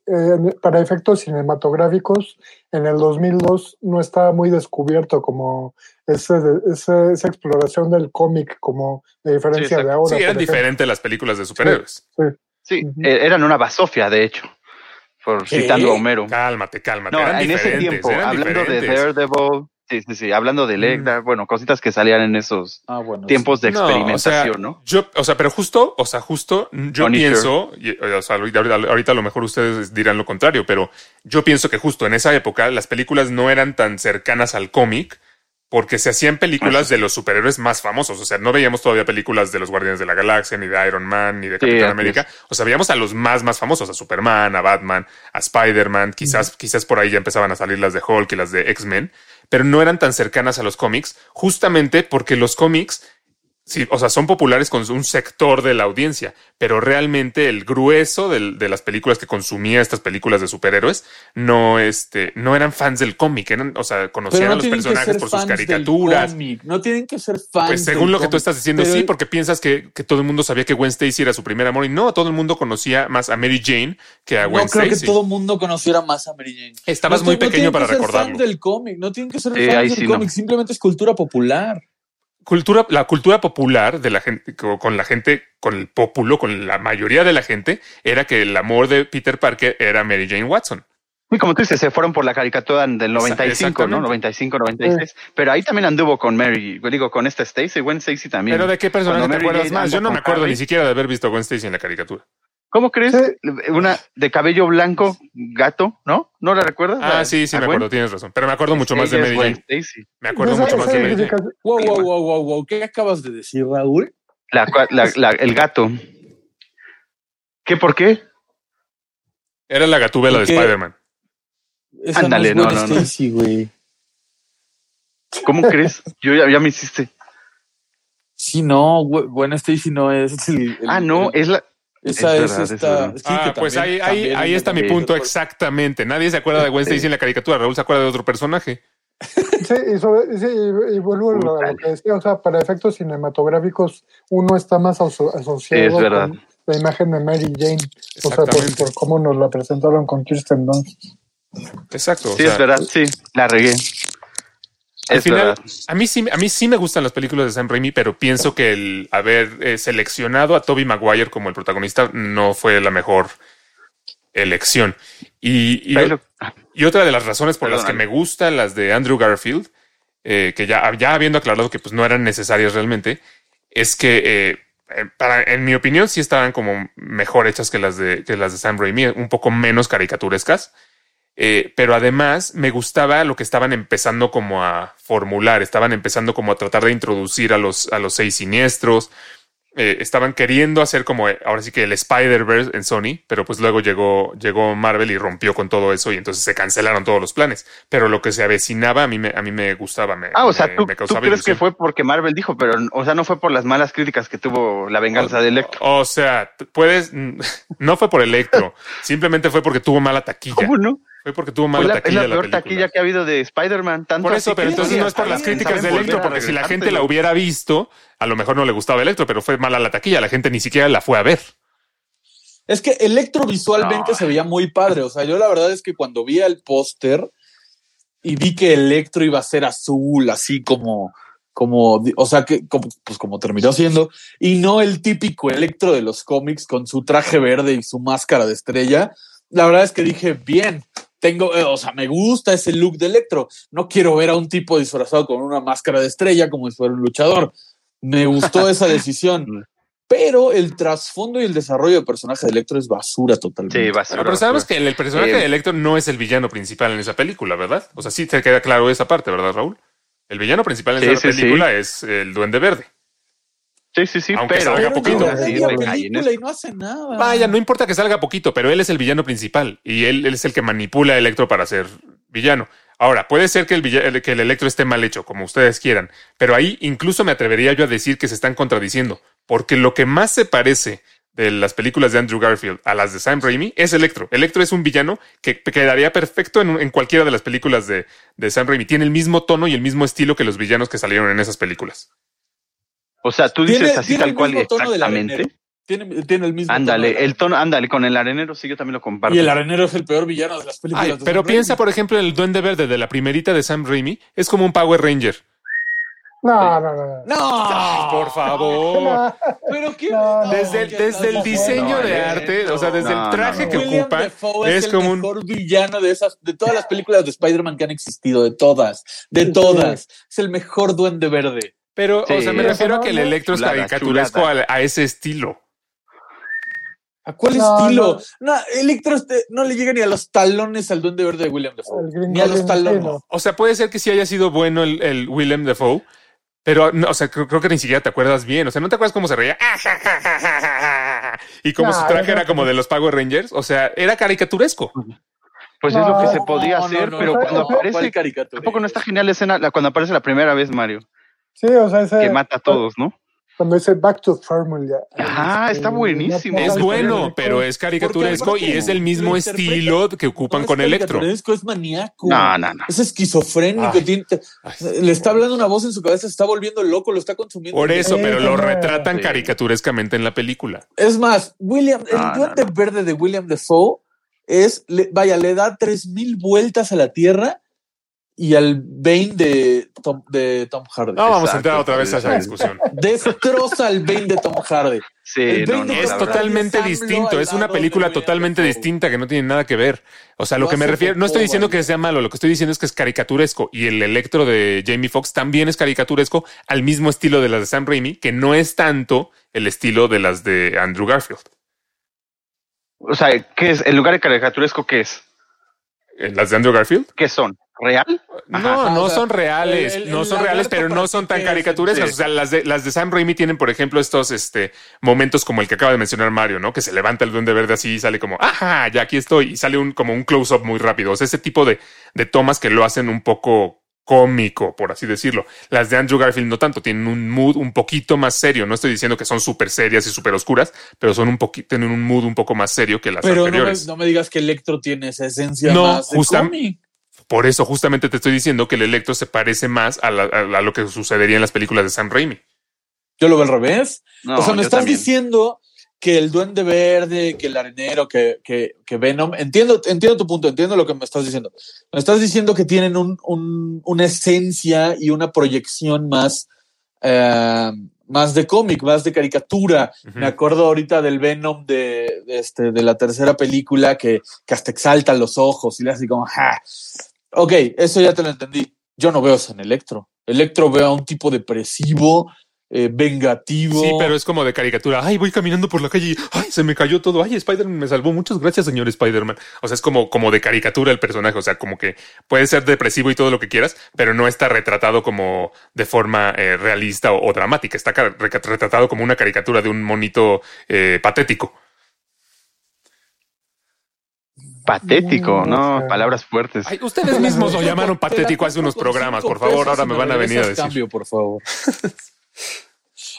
eh, para efectos cinematográficos, en el 2002 no estaba muy descubierto como ese, ese- esa exploración del cómic, como de diferencia exacto. de ahora. Sí, eran diferentes las películas de superhéroes. Sí, Ujú. eh, eran una basofia, de hecho. Por ¿Qué? citando a Homero. Cálmate, cálmate. No, eran en ese tiempo, hablando de diferentes. Daredevil, sí, sí, sí, hablando de Electra, bueno, cositas que salían en esos Ah, bueno. tiempos de No, experimentación, o sea, ¿no? Yo, o sea, pero justo, o sea, justo yo pienso, y, o sea, ahorita, ahorita a lo mejor ustedes dirán lo contrario, pero yo pienso que justo en esa época las películas no eran tan cercanas al cómic porque se hacían películas de los superhéroes más famosos. O sea, no veíamos todavía películas de los Guardianes de la Galaxia, ni de Iron Man, ni de Capitán América. O sea, veíamos a los más, más famosos, a Superman, a Batman, a Spider-Man. Quizás, quizás por ahí ya empezaban a salir las de Hulk y las de X-Men, pero no eran tan cercanas a los cómics, justamente porque los cómics Sí, o sea, son populares con un sector de la audiencia, pero realmente el grueso del- de las películas que consumía estas películas de superhéroes no, este, no eran fans del cómic, eran, o sea, conocían a no los tienen personajes por sus caricaturas. No tienen que ser fans. Pues según del lo que tú estás diciendo, sí, porque piensas que, que todo el mundo sabía que Gwen Stacy era su primer amor y no, todo el mundo conocía más a Mary Jane que a No Gwen creo que Stacy. todo el mundo conociera más a Mary Jane. Estabas No muy tienen- no pequeño tienen para que ser recordarlo. fans del cómic, no tienen que ser Sí, fans del sí no. cómic, simplemente es cultura popular. Cultura, la cultura popular de la gente, co- con la gente, con el populo, con la mayoría de la gente, era que el amor de Peter Parker era Mary Jane Watson. Y como tú dices, se fueron por la caricatura del 95, exactamente. ¿no? 95, 96. Pero ahí también anduvo con Mary, digo, con esta Stacy, Gwen Stacy también. Pero ¿de qué personaje te acuerdas más? Yo no me acuerdo Harry. ni siquiera de haber visto a Gwen Stacy en la caricatura. ¿Cómo crees? Sí. Una de cabello blanco, gato, ¿no? ¿No la recuerdas? Ah, La- sí, sí, me Gwen. acuerdo, tienes razón. Pero me acuerdo mucho más de. Stacy. Me acuerdo Esa- mucho más esa de identificación- Wow, wow, wow, wow, wow. ¿Qué acabas de decir, Raúl? La, cua- la- la- el gato. ¿Qué por qué? Era la gatúbela de. Spider-Man. Ándale, no, no, no. Stacy, güey. ¿Cómo crees? Yo ya, ya me hiciste. Sí, no, Gwen Stacy no es el, el- Ah, no, el- es la. Esa es es, verdad, es esta. ah, que pues ahí, también- ahí, también ahí es está mi punto exactamente. Nadie se acuerda de Gwen Stacy en la caricatura. Raúl se acuerda de otro personaje. Sí, y, sobre- sí, y- y vuelvo a lo, a lo que decía, o sea, para efectos cinematográficos uno está más aso- asociado Sí, con la imagen de Mary Jane, o sea, por, por cómo nos la presentaron con Kirsten Dunst. Exacto. o Sí, sea, es verdad, sí, la regué. Al Es final, verdad. a mí sí, a mí sí me gustan las películas de Sam Raimi, pero pienso que el haber eh, seleccionado a Toby Maguire como el protagonista no fue la mejor elección. Y, otra de las razones por las que me gustan las de Andrew Garfield, eh, que ya, ya habiendo aclarado que pues no eran necesarias realmente, es que eh, eh, para, en mi opinión sí estaban como mejor hechas que las de, que las de Sam Raimi, un poco menos caricaturescas. Eh, pero además me gustaba lo que estaban empezando como a formular, estaban empezando como a tratar de introducir a los, a los seis siniestros, eh, estaban queriendo hacer como eh, ahora sí que el Spider-Verse en Sony, pero pues luego llegó, llegó Marvel y rompió con todo eso y entonces se cancelaron todos los planes. Pero lo que se avecinaba a mí me, a mí me gustaba. Me, Ah, o sea, me- ¿tú, me tú crees que fue porque Marvel dijo, pero, o sea, no fue por las malas críticas que tuvo la venganza de Electro. O sea, puedes, no fue por Electro, simplemente fue porque tuvo mala taquilla. ¿Cómo no? Fue porque tuvo mala la, es taquilla la la peor película. taquilla que ha habido de Spider-Man. Tanto Por eso, pero entonces no es por las críticas de Electro, porque si la gente la hubiera visto, a lo mejor no le gustaba Electro, pero fue mala la taquilla. La gente ni siquiera la fue a ver. Es que Electro visualmente No. se veía muy padre. O sea, yo la verdad es que cuando vi el póster y vi que Electro iba a ser azul, así como, como, o sea, que como, pues como terminó siendo, y no el típico Electro de los cómics con su traje verde y su máscara de estrella. La verdad es que dije, bien, tengo, eh, o sea, me gusta ese look de Electro. No quiero ver a un tipo disfrazado con una máscara de estrella como si fuera un luchador. Me gustó esa decisión. Pero el trasfondo y el desarrollo de personaje de Electro es basura totalmente. Sí, basura, Pero, pero sabemos basura. que el, el personaje Eh, de Electro no es el villano principal en esa película, ¿verdad? O sea, sí te queda claro esa parte, ¿verdad, Raúl? El villano principal en Sí, esa sí, sí. película es el Duende Verde. Sí, sí, sí, Aunque pero. salga Pero poquito. Así, y no hace nada. Vaya, no importa que salga poquito, pero él es el villano principal y él, él es el que manipula a Electro para ser villano. Ahora, puede ser que el- que el Electro esté mal hecho, como ustedes quieran, pero ahí incluso me atrevería yo a decir que se están contradiciendo, porque lo que más se parece de las películas de Andrew Garfield a las de Sam Raimi es Electro. Electro es un villano que quedaría perfecto en, en cualquiera de las películas de, de Sam Raimi. Tiene el mismo tono y el mismo estilo que los villanos que salieron en esas películas. O sea, tú Tiene- dices así tiene tal el cual mismo tono del exactamente. Tiene, tiene el mismo tono Ándale, el tono, ándale, con el arenero sí yo también lo comparto. Y el arenero es el peor villano de las películas. Ay, de pero Sam piensa, Raimi. por ejemplo, el Duende Verde de la primerita de Sam Raimi es como un Power Ranger. No, no, no. no. No, Por favor. Pero qué. No, Desde el, ¿qué desde el diseño de no, arte, o sea, desde no, el traje no, que. William ocupa, Dafoe es el como un... mejor villano de esas, de todas las películas de Spider-Man que han existido, de todas, de todas. Es el mejor duende verde. Pero, o sea, me refiero a que el Electro es caricaturesco a, a ese estilo. ¿A cuál No, estilo? No, Electro este- no le llega ni a los talones al Duende Verde de William gringo Ni a los talones. O sea, puede ser que sí haya sido bueno el, el Willem Dafoe, pero no, o sea, creo, creo que ni siquiera te acuerdas bien. O sea, ¿no te acuerdas cómo se reía? Y como No, su traje era como de los Power Rangers. O sea, era caricaturesco. Pues es lo que se podía No, hacer, no, pero no, cuando no, ¿cuál aparece, caricatura? tampoco no está genial la escena la- cuando aparece la primera vez Mario, Sí, o sea, ese, que mata a todos, ¿no? Cuando dice Back to Formula. Ajá, Este, está buenísimo. Es no, bueno, no, pero es caricaturesco y es el mismo estilo que ocupan No es con Electro. Es maníaco. No, no, no. Es esquizofrénico. Ay. tiene- te- Ay, le está hablando una voz en su cabeza, se está volviendo loco, lo está consumiendo. Por eso, pero lo retratan sí. caricaturescamente en la película. Es más, William, el No, no, duende verde de William Defoe es, le- vaya, le da tres mil vueltas a la Tierra y al Bane de Tom, de Tom Hardy. No, vamos a entrar otra vez a esa discusión. Destroza al Bane de Tom Hardy. Sí, El no, Bane no, de Es totalmente Hardy distinto, es una película totalmente Dafoe. distinta que no tiene nada que ver. O sea, lo Lo que me refiero, no estoy diciendo que sea malo, lo que estoy diciendo es que es caricaturesco y el Electro de Jamie Foxx también es caricaturesco al mismo estilo de las de Sam Raimi, que no es tanto el estilo de las de Andrew Garfield. O sea, ¿qué es? ¿El lugar de caricaturesco qué es? ¿Las de Andrew Garfield? ¿Qué son? ¿Real? No, Ajá. no o sea, son reales, el- el- no son reales, pero no son tan caricaturescas. sí. O sea, las de, las de Sam Raimi tienen, por ejemplo, estos este, momentos como el que acaba de mencionar Mario, ¿no? Que se levanta el duende verde así y sale como, ajá, ya aquí estoy, y sale un, como un close-up muy rápido. O sea, ese tipo de, de tomas que lo hacen un poco cómico, por así decirlo. Las de Andrew Garfield no tanto, tienen un mood un poquito más serio. No estoy diciendo que son súper serias y súper oscuras, pero son un poquito, tienen un mood un poco más serio que las Pero no me, anteriores. no me digas que Electro tiene esa esencia No, más de. Por eso justamente te estoy diciendo que el Electro se parece más a, la- a- a lo que sucedería en las películas de Sam Raimi. Yo lo veo al revés. No, o sea, me estás también. diciendo que el Duende Verde, que el Arenero, que, que, que Venom. Entiendo, entiendo tu punto, entiendo lo que me estás diciendo. Me estás diciendo que tienen un, un- una esencia y una proyección más, eh, más de cómic, más de caricatura. Me acuerdo ahorita del Venom de, de este, de la tercera película que, que hasta exalta los ojos y le hace como, ¡ja! Ok, eso ya te lo entendí. Yo no veo eso en Electro. Electro veo a un tipo depresivo, eh, vengativo. Sí, pero es como de caricatura. Ay, voy caminando por la calle y ay, se me cayó todo. Ay, Spider-Man me salvó. Muchas gracias, señor Spider-Man. O sea, es como, como de caricatura el personaje. O sea, como que puede ser depresivo y todo lo que quieras, pero no está retratado como de forma eh, realista o, o dramática. Está retratado como una caricatura de un monito eh, patético. Patético, No. Palabras fuertes. Ay, ustedes mismos lo llamaron patético hace unos programas. Por favor, ahora me van a venir a decir. Cambio, por favor.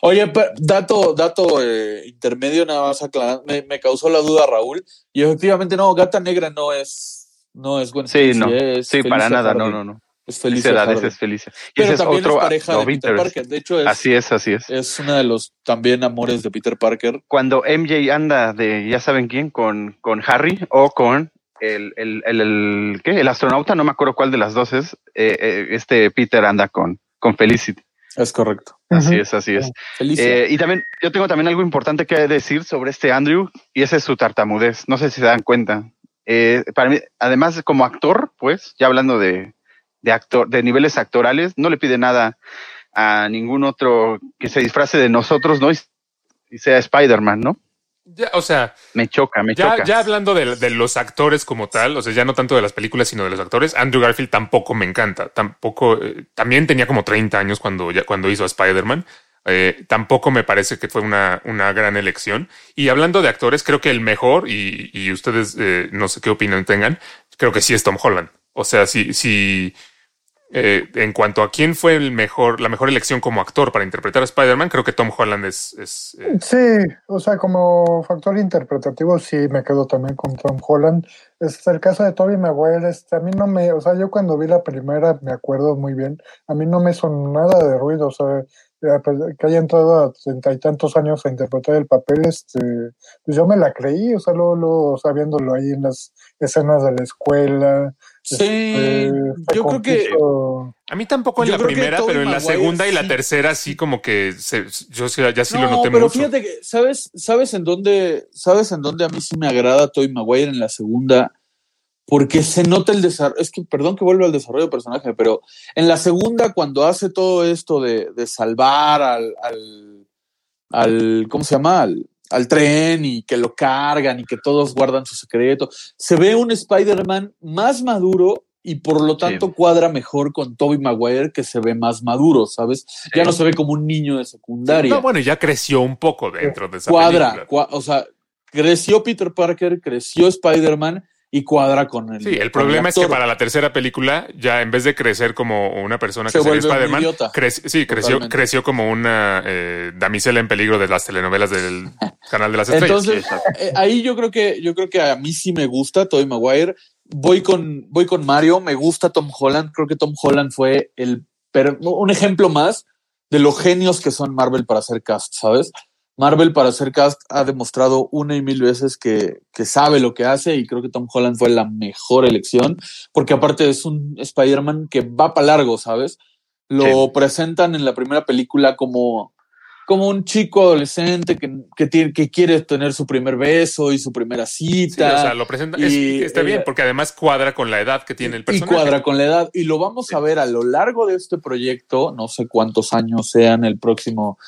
Oye, dato, dato eh, intermedio, nada más aclarando. Me, me causó la duda Raúl. Y efectivamente, no, Gata Negra no es, no es Gwen Sí, no. es Sí, para nada, no, no, no. Es Esa Felicia edad, Hardy. ese es Felicia. Y Pero ese es también otro es pareja de Peter. Parker. De hecho, es, Así es, así es. es una de los también amores de Peter Parker. Cuando MJ anda de, ya saben quién, con, con Harry o con el, el, el, el- ¿qué? El astronauta, no me acuerdo cuál de las dos es, eh, eh, este Peter anda con, con Felicity. Es correcto. Así es, así es. Felicia. Eh, y también, yo tengo también algo importante que decir sobre este Andrew, y ese es su tartamudez. No sé si se dan cuenta. Eh, para mí, además, como actor, pues, ya hablando de, de actor, de niveles actorales, no le pide nada a ningún otro que se disfrace de nosotros, ¿no? Y, y sea Spider-Man, ¿no? Ya, o sea, Me choca, me ya, choca. ya hablando de, de los actores como tal, o sea, ya no tanto de las películas, sino de los actores, Andrew Garfield tampoco me encanta. Tampoco, eh, también tenía como 30 años cuando, ya, cuando hizo a Spider-Man. Eh, tampoco me parece que fue una, una gran elección. Y hablando de actores, creo que el mejor, y, y ustedes eh, no sé qué opinión tengan, creo que sí es Tom Holland. O sea, sí, sí. Eh, en cuanto a quién fue el mejor, la mejor elección como actor para interpretar a Spider-Man, creo que Tom Holland es. es, eh, Sí, o sea, como factor interpretativo, sí me quedo también con Tom Holland. Este, el caso de Tobey Maguire, este, a mí no me, o sea, yo cuando vi la primera, me acuerdo muy bien, a mí no me son nada de ruido, o sea, pues, que haya entrado a treinta y tantos años a interpretar el papel, este, pues yo me la creí, o sea, luego, luego, o sea, viéndolo ahí en las escenas de la escuela. Sí, este, yo creo que A mí tampoco en Yo la primera, pero en la Maguire segunda y la tercera sí como que se, yo sí- ya sí lo no, noté pero mucho. fíjate que, ¿sabes, ¿sabes en dónde, sabes en dónde a mí sí me agrada Toy Maguire en la segunda? Porque se nota el desarrollo, es que, perdón que vuelva al desarrollo de personaje, pero en la segunda, cuando hace todo esto de, de salvar al, al, al, ¿cómo se llama? Al, al tren y que lo cargan y que todos guardan su secreto. Se ve un Spider-Man más maduro y por lo tanto Sí. cuadra mejor con Toby Maguire que se ve más maduro, ¿sabes? Ya no se ve como un niño de secundaria. No, bueno, ya creció un poco dentro de esa cuadra, película. cua- o sea, creció Peter Parker, creció Spider-Man y cuadra con el. Sí, el problema es que para la tercera película, ya en vez de crecer como una persona Se que sería Spider-Man, sí, creció, Totalmente. creció como una eh, damisela en peligro de las telenovelas del canal de las estrellas. Entonces, eh, ahí yo creo que yo creo que a mí sí me gusta Tobey Maguire. Voy con voy con Mario, me gusta Tom Holland. Creo que Tom Holland fue el un ejemplo más de los genios que son Marvel para hacer cast, ¿sabes? Marvel para hacer cast ha demostrado una y mil veces que, que sabe lo que hace y creo que Tom Holland fue la mejor elección porque aparte es un Spider-Man que va para largo, ¿sabes? Lo Sí. presentan en la primera película como, como un chico adolescente que, que, tiene, que quiere tener su primer beso y su primera Sí, cita. o sea, lo presenta. es- y, está bien, eh, porque además cuadra con la edad que tiene el y personaje. cuadra con la edad. Y lo vamos a ver a lo largo de este proyecto, no sé cuántos años sean el próximo,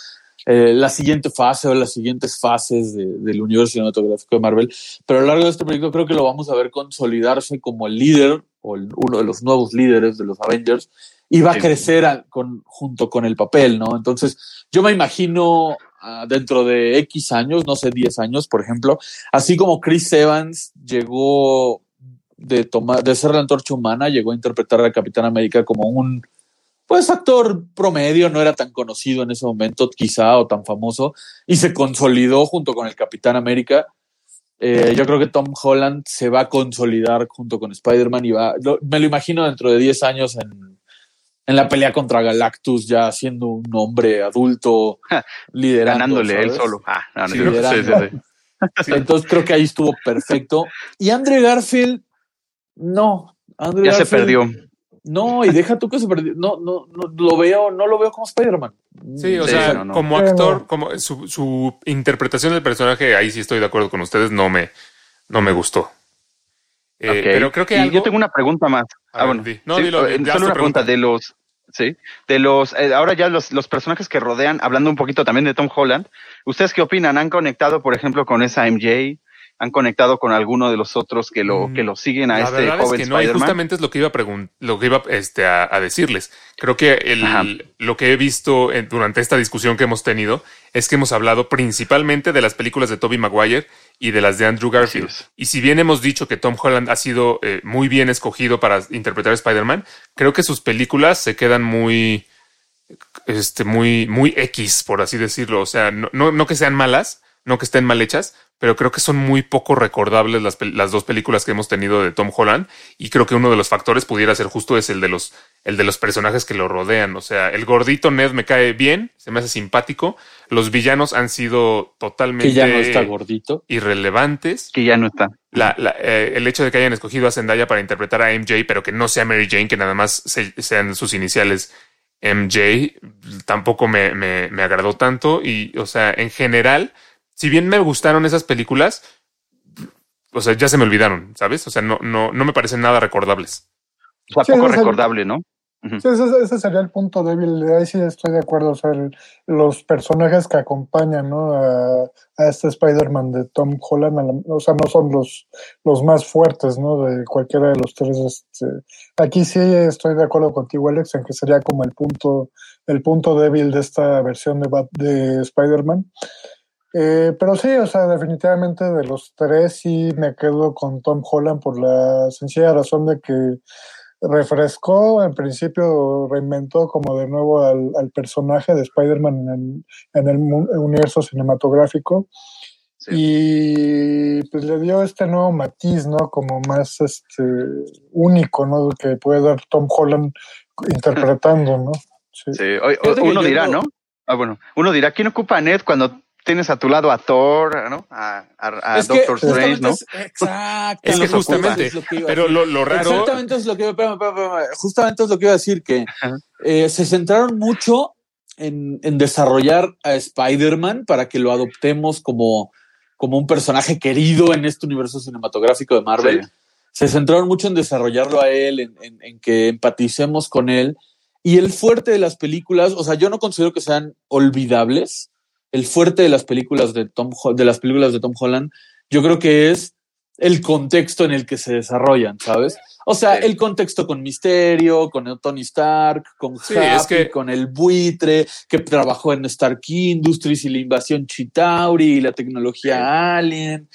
eh, la siguiente fase o las siguientes fases de- del universo cinematográfico de Marvel, pero a lo largo de este proyecto creo que lo vamos a ver consolidarse como el líder o el- uno de los nuevos líderes de los Avengers y va Sí. a crecer a- con, junto con el papel, ¿no? Entonces, yo me imagino ah, dentro de X años, no sé, 10 años, por ejemplo, así como Chris Evans llegó de tomar, de ser la antorcha humana, llegó a interpretar a Capitán América como un pues actor promedio, no era tan conocido en ese momento, quizá, o tan famoso, y se consolidó junto con el Capitán América. Eh, yo creo que Tom Holland se va a consolidar junto con Spider-Man y va, lo- me lo imagino dentro de 10 años en, en la pelea contra Galactus, ya siendo un hombre adulto, liderando. Ganándole él ¿sabes? solo. Ah, no, no, Sí, sí, sí, liderando. sí. Entonces creo que ahí estuvo perfecto. Y Andrew Garfield, no. Andrew Ya se perdió. No, y deja tú que se perdió. No, no, no lo veo, no lo veo como Spider-Man. Sí, o Sí, sea, no, como actor, como su, su interpretación del personaje, ahí sí estoy de acuerdo con ustedes, no me, no me gustó. Eh. Pero creo que y algo- yo tengo una pregunta más. A Ah, ver, bueno. di. No, Sí, dilo, eh, solo una pregunta pregunta. de los, sí, de los, eh, ahora ya los, los personajes que rodean, hablando un poquito también de Tom Holland, ¿ustedes qué opinan? ¿Han conectado, por ejemplo, con esa MJ? ¿Han conectado con alguno de los otros que lo, Mm, que lo siguen a La este verdad es joven que no, y justamente es lo que iba a pregun- lo que iba este, a, a decirles. Creo que el- lo que he visto en- durante esta discusión que hemos tenido es que hemos hablado principalmente de las películas de Tobey Maguire y de las de Andrew Garfield. Es. Y si bien hemos dicho que Tom Holland ha sido eh, muy bien escogido para interpretar a Spider-Man, creo que sus películas se quedan muy, este, muy, muy X, por así decirlo. O sea, no, no, no que sean malas, no que estén mal hechas, pero creo que son muy poco recordables las, las dos películas que hemos tenido de Tom Holland. Y creo que uno de los factores pudiera ser justo es el de los, el de los personajes que lo rodean. O sea, el gordito Ned me cae bien, se me hace simpático. Los villanos han sido totalmente Que ya no está gordito. irrelevantes. Que ya no está. La- la- eh, el hecho de que hayan escogido a Zendaya para interpretar a MJ, pero que no sea Mary Jane, que nada más se- sean sus iniciales MJ, tampoco me, me- me agradó tanto. Y, o sea, en general, si bien me gustaron esas películas, o sea, ya se me olvidaron, ¿sabes? O sea, no, no, no me parecen nada recordables. O sea, Sí, poco el- recordable, ¿no? Sí, ese, ese sería el punto débil. Ahí sí estoy de acuerdo. O sea, el- los personajes que acompañan ¿no? a, a este Spider-Man de Tom Holland, a la- o sea, no son los, los más fuertes ¿no? de cualquiera de los tres. Este. Aquí sí estoy de acuerdo contigo, Alex, en que sería como el punto, el punto débil de esta versión de, Bat- de Spider-Man. Eh, pero sí, o sea, definitivamente de los tres sí me quedo con Tom Holland por la sencilla razón de que refrescó, en principio reinventó como de nuevo al, al personaje de Spider-Man en el, en el mu- universo cinematográfico Sí. y pues le dio este nuevo matiz, ¿no? Como más este único, ¿no? Que puede dar Tom Holland interpretando, ¿no? Sí. Sí, o- o- uno dirá, no- ¿no? Ah, bueno, uno dirá, ¿quién ocupa a Ned cuando tienes a tu lado a Thor, ¿no? A, a- a es que Doctor Strange, ¿no? es, exacto. Es que justamente, Es lo que iba a pero decir. lo, lo raro. Exactamente es lo que espérame, espérame, espérame. justamente es lo que iba a decir que eh, se centraron mucho en, en desarrollar a Spider-Man para que lo adoptemos como, como un personaje querido en este universo cinematográfico de Marvel. Sí. Se centraron mucho en desarrollarlo a él, en, en- en que empaticemos con él. Y el fuerte de las películas, o sea, yo no considero que sean olvidables. El fuerte de las películas de Tom de las películas de Tom Holland, yo creo que es el contexto en el que se desarrollan, ¿sabes? O sea, el contexto con Misterio, con el Tony Stark, con Sí, Happy, es que- con el buitre que trabajó en Stark Industries y la invasión Chitauri y la tecnología Alien.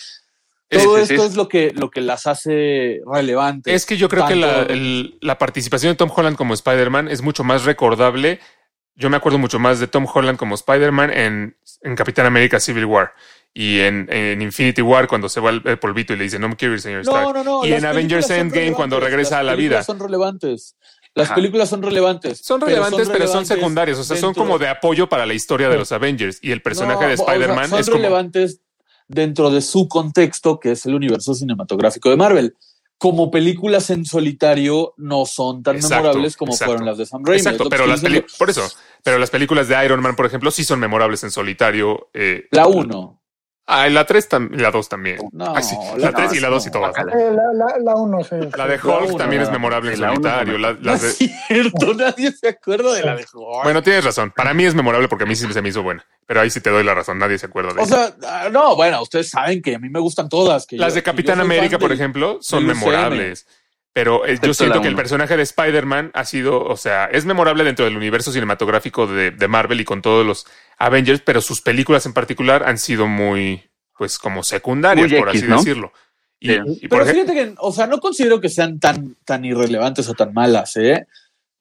Todo esto es lo que, lo que las hace relevantes. Es que yo creo que la, el- la participación de Tom Holland como Spider-Man es mucho más recordable. Yo me acuerdo mucho más de Tom Holland como Spider-Man en, en Capitán América Civil War y en, en Infinity War cuando se va el, el polvito y le dice no me quiero ir, señor Stark. No, no, no. y en Avengers son Endgame cuando regresa a la vida. Son relevantes. Las Ajá. películas son relevantes. Son relevantes, pero son, relevantes secundarios. O sea, son como de apoyo para la historia de los Avengers. Y el personaje de o sea, Spider-Man son es como. relevantes dentro de su contexto, que es el universo cinematográfico de Marvel. Como películas en solitario no son tan Exacto, memorables como exacto. fueron las de Sam Raimi. Exacto, pero las diciendo. por eso, pero las películas de Iron Man, por ejemplo, sí son memorables en solitario. eh, La 1. Ah, y la 3 y la 2 también. No, Ah, sí, la la 3 y dos la 2 y no, todas. guácala. Eh, la, la, la uno, sí. La de. Hulk uno, también es la- memorable en la es solitario. la- No las es de- cierto, nadie se acuerda de la de Hulk. Bueno, tienes razón. Para mí es memorable porque a mí sí se me hizo buena. Pero ahí sí te doy la razón. Nadie se acuerda de O ella. sea, ah, no, bueno, ustedes saben que a mí me gustan todas. Que Las yo- de Capitán América, por del- ejemplo, son del UCM. Pero eh, yo siento que el personaje de Spider-Man ha sido, o sea, es memorable dentro del universo cinematográfico de, de Marvel y con todos los Avengers, pero sus películas en particular han sido muy, pues, como secundarias, Muy por X, así ¿no? decirlo. Y, Sí. y por Pero ejemplo, fíjate que, o sea, no considero que sean tan, tan irrelevantes o tan malas, ¿eh?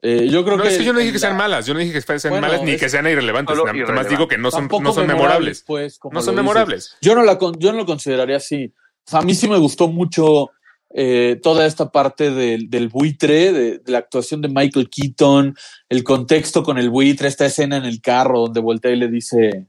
Eh, yo creo no, que. es que yo no dije que sean la- malas, yo no dije que sean Bueno, malas ni es que sean irrelevantes, nada más digo que no son, tampoco no son memorables. Pues, como No son dices. memorables. Yo no, la, con- yo no lo consideraría así. O sea, a mí sí me gustó mucho eh, toda esta parte del, del buitre, de, de la actuación de Michael Keaton, el contexto con el buitre, esta escena en el carro donde voltea y le dice,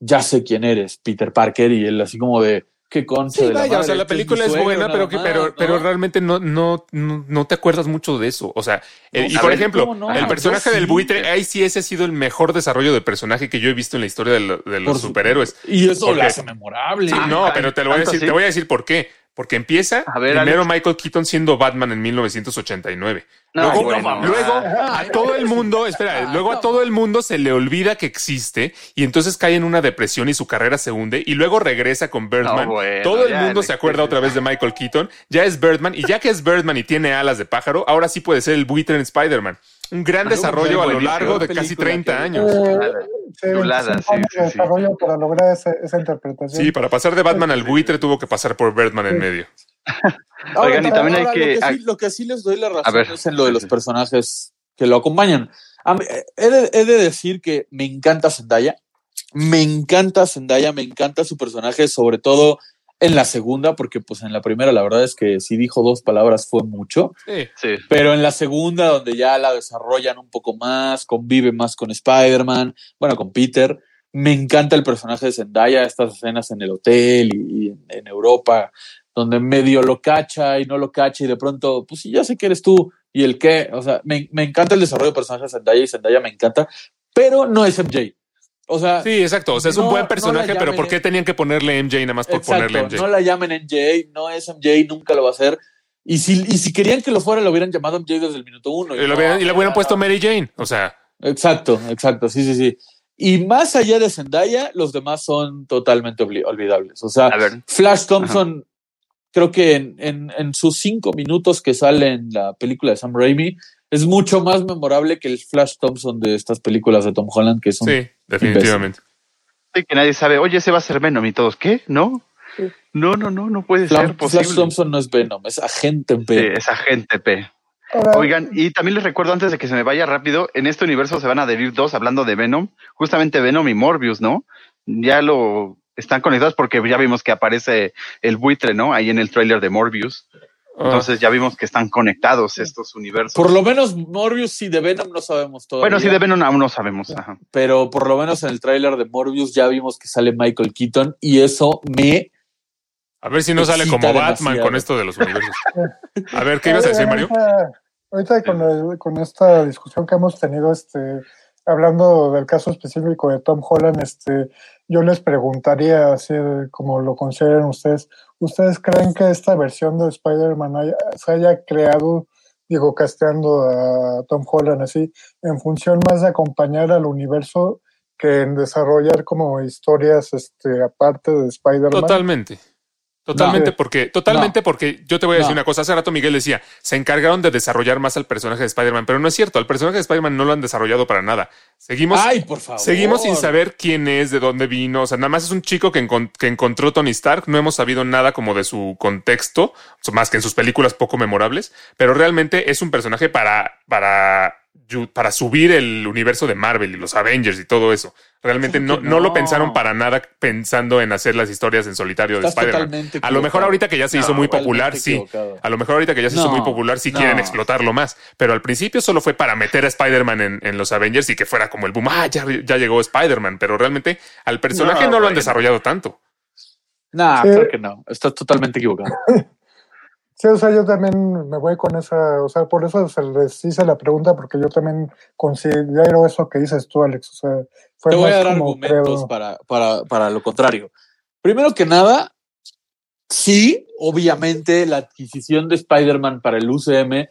ya sé quién eres, Peter Parker, y él así como de, qué concha Sí, de la vaya, o sea, la este película es suegro buena, pero, nada que, más, pero, ¿no? pero realmente no, no, no, no te acuerdas mucho de eso. O sea, y por ver, ejemplo, el personaje del sí. buitre, ahí sí ese ha sido el mejor desarrollo de personaje que yo he visto en la historia de, lo- de los Por su- superhéroes. Y eso ¿Por lo hace memorable. Sí, Ah, no, pero te lo voy a decir, te voy a decir por qué. Porque empieza A ver, primero Alex. Michael Keaton siendo Batman en 1989. No, luego, bueno. luego a todo el mundo, espera, luego a todo el mundo se le olvida que existe y entonces cae en una depresión y su carrera se hunde y luego regresa con Birdman. No, bueno, todo el mundo Alex, se acuerda sí, otra vez de Michael Keaton, ya es Birdman y ya que es Birdman y tiene alas de pájaro, ahora sí puede ser el buitre en Spider-Man. Un gran desarrollo a lo largo de casi Película 30 que- años. Eh, sí, Chulada, 25 sí, años sí, de sí. desarrollo para lograr esa, esa interpretación. Sí, para pasar de Batman al buitre tuvo que pasar por Birdman en medio. Ahora, Oigan, y también hay que- Lo que, sí, lo que sí les doy la razón A ver. es en lo de los personajes que lo acompañan. Mí, eh, he, de, he de decir que me encanta Zendaya. Me encanta Zendaya, me encanta su personaje, sobre todo en la segunda, porque pues en la primera la verdad es que si dijo dos palabras fue mucho, Sí. Sí. pero en la segunda donde ya la desarrollan un poco más, convive más con Spider-Man, bueno, con Peter, me encanta el personaje de Zendaya, estas escenas en el hotel y, y en, en Europa, donde medio lo cacha y no lo cacha y de pronto, pues sí, ya sé que eres tú y el qué, o sea, me, me encanta el desarrollo de personaje de Zendaya y Zendaya me encanta, pero no es MJ. O sea, Sí, exacto. O sea, es un buen personaje, pero ¿por qué tenían que ponerle MJ nada más por ponerle MJ? no la llamen MJ, no es MJ, nunca lo va a hacer. Y si, y si querían que lo fuera, lo hubieran llamado MJ desde el minuto uno. Y, lo no, hubieran- y le hubieran no, puesto no. Mary Jane. O sea, Exacto, exacto, sí, sí, sí. Y más allá de Zendaya, los demás son totalmente olvidables. O sea, A ver, Flash Thompson, creo que en, en, en sus cinco minutos que sale en la película de Sam Raimi, es mucho más memorable que el Flash Thompson de estas películas de Tom Holland, que son sí, definitivamente. sí que nadie sabe, oye, ese va a ser Venom y todos, ¿qué? ¿No? No, no, no, no puede ser Flash posible. Thompson no es Venom, es agente Sí, Venom. es agente P. Oigan, y también les recuerdo antes de que se me vaya rápido, en este universo se van a adherir dos hablando de Venom, justamente Venom y Morbius, ¿no? Ya lo están conectados porque ya vimos que aparece el buitre, ¿no? Ahí en el tráiler de Morbius. Entonces ya vimos que están conectados estos universos. Por lo menos Morbius y de Venom no sabemos todavía. bueno, sí, de Venom aún no sabemos. Ajá. pero por lo menos en el tráiler de Morbius ya vimos que sale Michael Keaton y eso me a ver si no sale como Batman demasiado. con esto de los universos. A ver, ¿qué ibas a decir, Mario? Ahorita, ahorita con, el- con esta discusión que hemos tenido, este, hablando del caso específico de Tom Holland, este, yo les preguntaría, así como lo consideran ustedes, ¿ustedes creen que esta versión de Spider-Man haya- se haya creado, digo, casteando a Tom Holland así, en función más de acompañar al universo que en desarrollar como historias este, aparte de Spider-Man. Totalmente. Totalmente No. porque, totalmente No. porque yo te voy a decir No. una cosa. Hace rato Miguel decía, se encargaron de desarrollar más al personaje de Spider-Man, pero no es cierto. Al personaje de Spider-Man no lo han desarrollado para nada. Seguimos, Ay, por favor. seguimos sin saber quién es, de dónde vino. O sea, nada más es un chico que, encon- que encontró Tony Stark. No hemos sabido nada como de su contexto, más que en sus películas poco memorables, pero realmente es un personaje para, para, para subir el universo de Marvel y los Avengers y todo eso. Realmente no, Claro no lo pensaron para nada pensando en hacer las historias en solitario de Spider-Man. A lo mejor ahorita que ya se hizo No, muy popular, sí. equivocado. A lo mejor ahorita que ya se hizo muy popular, sí no. quieren explotarlo más. Pero al principio solo fue para meter a Spider-Man en, en los Avengers y que fuera como el boom. Ah, ya, ya llegó Spider-Man. Pero realmente al personaje no, No, lo han desarrollado tanto. Nah, Sí. creo que no. Estás totalmente equivocado. Sí, o sea, yo también me voy con esa, o sea, por eso se les hice la pregunta, porque yo también considero eso que dices tú, Alex. O sea, fue Te voy a dar como, argumentos para, para, para lo contrario. Primero que nada, sí, obviamente la adquisición de Spider-Man para el UCM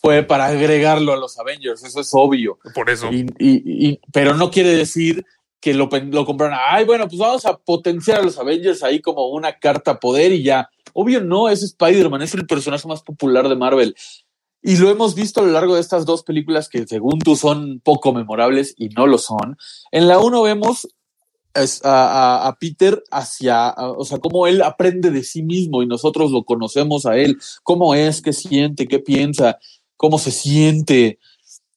fue para agregarlo a los Avengers, eso es obvio. Por eso. Y, y- y- pero no quiere decir que lo, lo compraron. Ay, bueno, pues vamos a potenciar a los Avengers ahí como una carta poder y ya. Obvio no, es Spider-Man, es el personaje más popular de Marvel. Y lo hemos visto a lo largo de estas dos películas que según tú son poco memorables y no lo son. En la uno vemos a, Peter hacia, o sea, cómo él aprende de sí mismo y nosotros lo conocemos a él, cómo es, qué siente, qué piensa, cómo se siente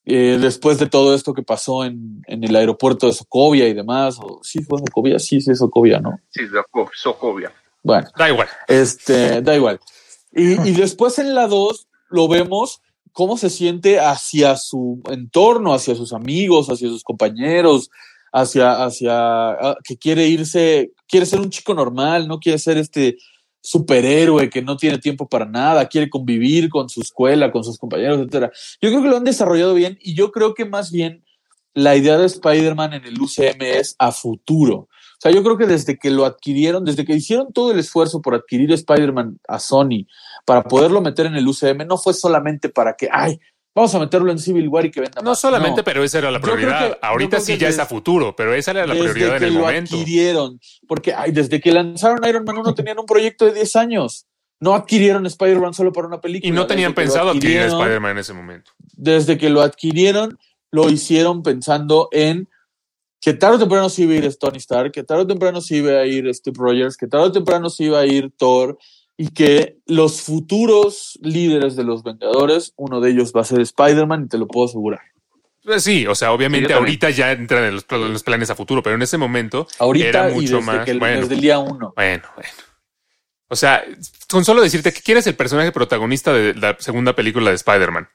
eh, después de todo esto que pasó en, el aeropuerto de Sokovia y demás. Sí, fue Sokovia, sí, sí, es Sokovia, ¿no? Sí, Soco- Sokovia. Bueno, Da igual. este, da igual. Y, y después en la 2 lo vemos cómo se siente hacia su entorno, hacia sus amigos, hacia sus compañeros, hacia, hacia ah, que quiere irse, quiere ser un chico normal, no quiere ser este superhéroe que no tiene tiempo para nada, quiere convivir con su escuela, con sus compañeros, etcétera. Yo creo que lo han desarrollado bien y yo creo que más bien la idea de Spider-Man en el UCM es a futuro. O sea, yo creo que desde que lo adquirieron, desde que hicieron todo el esfuerzo por adquirir Spider-Man a Sony para poderlo meter en el UCM, no fue solamente para que, ay, vamos a meterlo en Civil War y que venda No más. solamente, No. pero esa era la prioridad. que- Ahorita sí ya es a futuro, pero esa era la prioridad en el lo momento. adquirieron, porque ay, desde que lanzaron Iron Man 1 tenían un proyecto de 10 años. No adquirieron Spider-Man solo para una película. Y no tenían Desde pensado adquirir Spider-Man en ese momento. desde que lo adquirieron, lo hicieron pensando en que tarde o temprano se iba a ir Tony Stark, que tarde o temprano se iba a ir Steve Rogers, que tarde o temprano se iba a ir Thor, y que los futuros líderes de los Vengadores, uno de ellos va a ser Spider-Man, y te lo puedo asegurar. Pues sí, o sea, obviamente Sí, ahorita ya entran en los, en los planes a futuro, pero en ese momento Ahorita era y mucho desde, más. que, bueno, desde el día uno. bueno, bueno. O sea, con solo decirte que quién es el personaje protagonista de la segunda película de Spider-Man.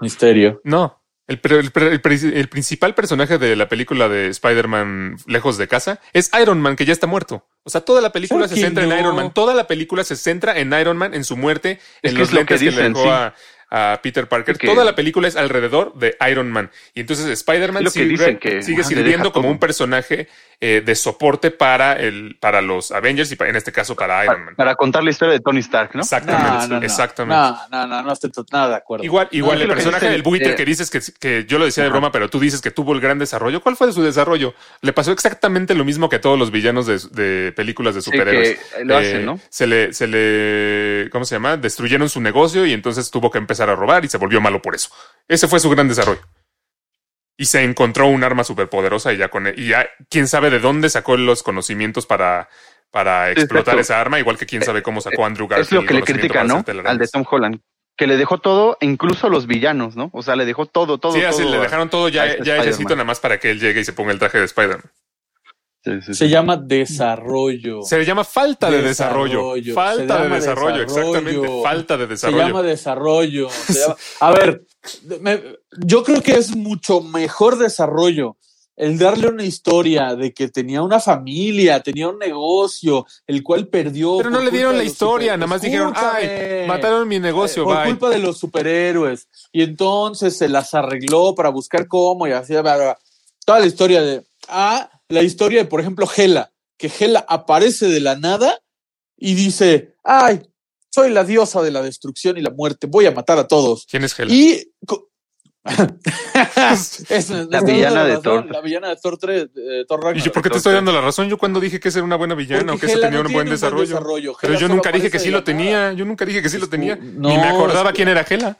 Misterio. No. El, pre- el pre- el pre- el principal personaje de la película de Spider-Man Lejos de Casa es Iron Man, que ya está muerto. O sea, toda la película se centra en. Iron Man. Toda la película se centra en Iron Man, en su muerte, Es en que los es lo que lentes que, le dicen, dejó sí. a, a Peter Parker. Que- Toda la película es alrededor de Iron Man. Y entonces Spider-Man sigue, que sirviendo como todo. un personaje eh, de soporte para, el, para los Avengers y en este caso para Iron Man. Para, para contar la historia de Tony Stark, ¿no? Exactamente. No, no, no. exactamente. No, no, no, no estoy to- nada de acuerdo. Igual, igual el personaje del buitre eh, que dices que, que yo lo decía de broma, pero tú dices que tuvo el gran desarrollo. ¿Cuál fue su desarrollo? Le pasó exactamente lo mismo que a todos los villanos de, de películas de Sí, superhéroes. que lo Eh, hacen, ¿no? Se le, se le, ¿cómo se llama? Destruyeron su negocio y entonces tuvo que empezar a robar y se volvió malo por eso. Ese fue su gran desarrollo. Y se encontró un arma superpoderosa y ya con y ya quién sabe de dónde sacó los conocimientos para, para explotar Exacto. esa arma, igual que quién sabe cómo sacó Andrew Garfield. Es lo que le critica, ¿no? Al de Tom Holland. Que le dejó todo, incluso los villanos, ¿no? O sea, le dejó todo, todo. Sí, así todo le dejaron todo ya, a este ya necesito nada más para que él llegue y se ponga el traje de Spider-Man. Sí, sí, sí. Se llama desarrollo. Se llama falta de desarrollo. Desarrollo. Se Falta de desarrollo, desarrollo. exactamente. Falta de Se desarrollo. llama desarrollo. se llama- A ver, me- yo creo que es mucho mejor desarrollo el darle una historia de que tenía una familia, tenía un negocio, el cual perdió. Pero no le dieron la historia, super- nada más dijeron, ay, mataron mi negocio, Eh, por bye. culpa de los superhéroes. Y entonces se las arregló para buscar cómo y así. bla, bla, bla. Toda la historia de. Ah, la historia de, por ejemplo, Hela. Que Hela aparece de la nada y dice: Ay, soy la diosa de la destrucción y la muerte. Voy a matar a todos. ¿Quién es Hela? Y Es- La villana de Thor. La villana de Thor 3, eh, Thor ¿Y yo por qué te estoy dando la razón? Yo cuando dije que esa era una buena villana o que esa Hela tenía no un buen desarrollo. Pero Hela yo nunca dije que sí lo tenía. Yo nunca dije que sí lo tenía. Ni me acordaba es que- quién era Gela.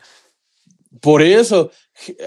Por eso,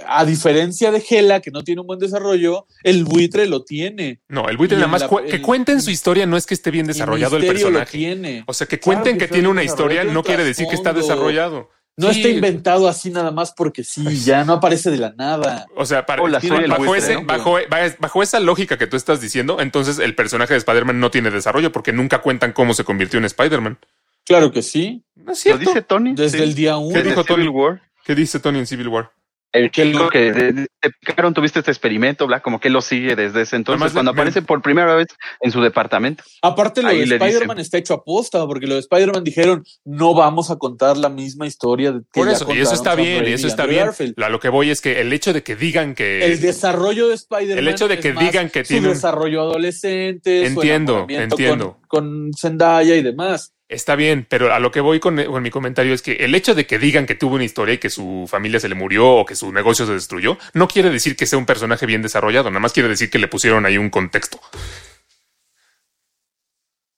a diferencia de Hela, que no tiene un buen desarrollo, el buitre lo tiene. No, el buitre Y nada más la- cu- que el- cuenten su historia no es que esté bien desarrollado y el Misterio lo personaje. tiene. O sea, que Claro cuenten que que, tiene una historia no quiere decir que está desarrollado. No Sí. está inventado así nada más porque sí, ya no aparece de la nada. O sea, para, Hola, el bajo, buitre, ese, ¿no? bajo, bajo esa lógica que tú estás diciendo, entonces el personaje de Spider-Man no tiene desarrollo porque nunca cuentan cómo se convirtió en Spider-Man. Claro que sí, No es Lo cierto. dice Tony. desde sí. el día uno. ¿Qué dijo Tony? Civil War. ¿Qué dice Tony en Civil War? El Que chico lo- que te picaron, tuviste este experimento, bla, como que lo sigue desde ese entonces, Además, cuando aparece por primera vez en su departamento. Aparte, lo de Spider-Man está hecho a posta, porque lo de Spider-Man dijeron, no vamos a contar la misma historia. de- que Por ya eso, y eso está bien, y eso está bien. Garfield. A lo que voy es que el hecho de que digan que. El desarrollo de Spider-Man. El hecho de es que digan que su tiene un- desarrollo adolescente. su Entiendo, entiendo. Con, con Zendaya y demás. Está bien, pero a lo que voy con, con mi comentario es que el hecho de que digan que tuvo una historia y que su familia se le murió o que su negocio se destruyó, no quiere decir que sea un personaje bien desarrollado, nada más quiere decir que le pusieron ahí un contexto.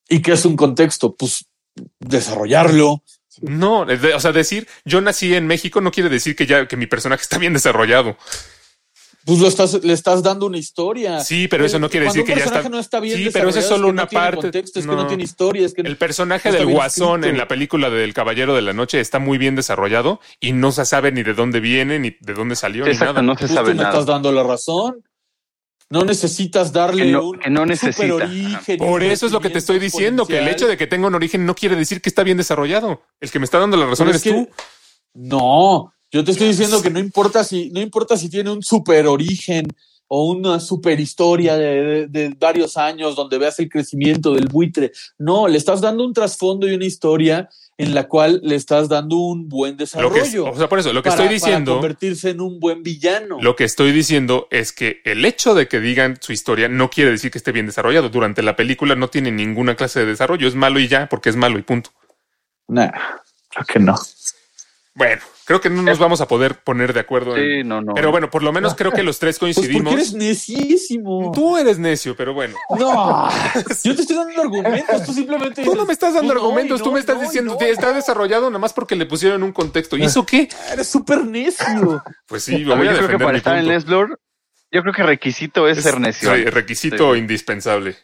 ¿Y qué es un contexto? Pues desarrollarlo. No, o sea, decir yo nací en México no quiere decir que ya que mi personaje está bien desarrollado. Pues lo estás, le estás dando una historia. Sí, pero eso no quiere Cuando decir que ya personaje está- no está bien Sí, pero eso es solo que una no tiene parte. contexto, es que No. no tiene historia, es que El personaje no del Guasón escrito. en la película del Caballero de la Noche está muy bien desarrollado y no se sabe ni de dónde viene ni de dónde salió ni Exacto, nada. no se Justo sabe me nada. estás dando la razón. No necesitas darle Que no- un que no necesita. superorigen y Por eso es lo que te estoy diciendo, que el hecho de que tenga un origen no quiere decir que está bien desarrollado. El que me está dando la razón Pero eres es que- tú. No, yo te estoy diciendo que no importa si, no importa si tiene un super origen o una super historia de, de- de varios años donde veas el crecimiento del buitre. No, le estás dando un trasfondo y una historia en la cual le estás dando un buen que, desarrollo. o sea, por eso, lo que para- estoy para diciendo, convertirse en un buen villano. lo que estoy diciendo es que el hecho de que digan su historia no quiere decir que esté bien desarrollado. Durante la película no tiene ninguna clase de desarrollo. Es malo y ya, porque es malo y punto. Nah, creo que no. Bueno, creo que no nos vamos a poder poner de acuerdo. en- Sí, no, no. Pero bueno, por lo menos creo que los tres Pues coincidimos. porque eres necísimo. Tú eres necio, pero bueno. No, yo te estoy dando argumentos, tú simplemente Tú no me estás dando no, argumentos, tú me estás no, diciendo no, que está desarrollado nada más porque le pusieron un contexto. ¿Y eso qué? Eres súper necio. Pues sí, lo voy a yo creo que para estar en. Lesblor, yo creo que requisito es, ser necio. re- requisito Sí. indispensable.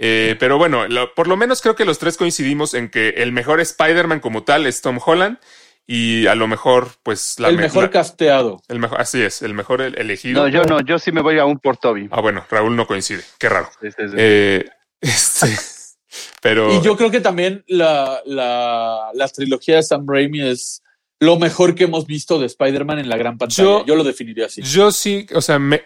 Eh, pero bueno, lo- por lo menos creo que los tres coincidimos en que el mejor Spider-Man como tal es Tom Holland y a lo mejor, pues, la el me- mejor la- casteado. el mejor, así es, el mejor el- elegido. No, yo no, yo sí me voy aún por Toby. Ah, bueno, Raúl no coincide. Qué raro. Sí, sí, sí. Eh, este, pero Y yo creo que también la, la, la trilogía de Sam Raimi es lo mejor que hemos visto de Spider-Man en la gran pantalla. Yo- Yo, lo definiría así. Yo sí, o sea, me,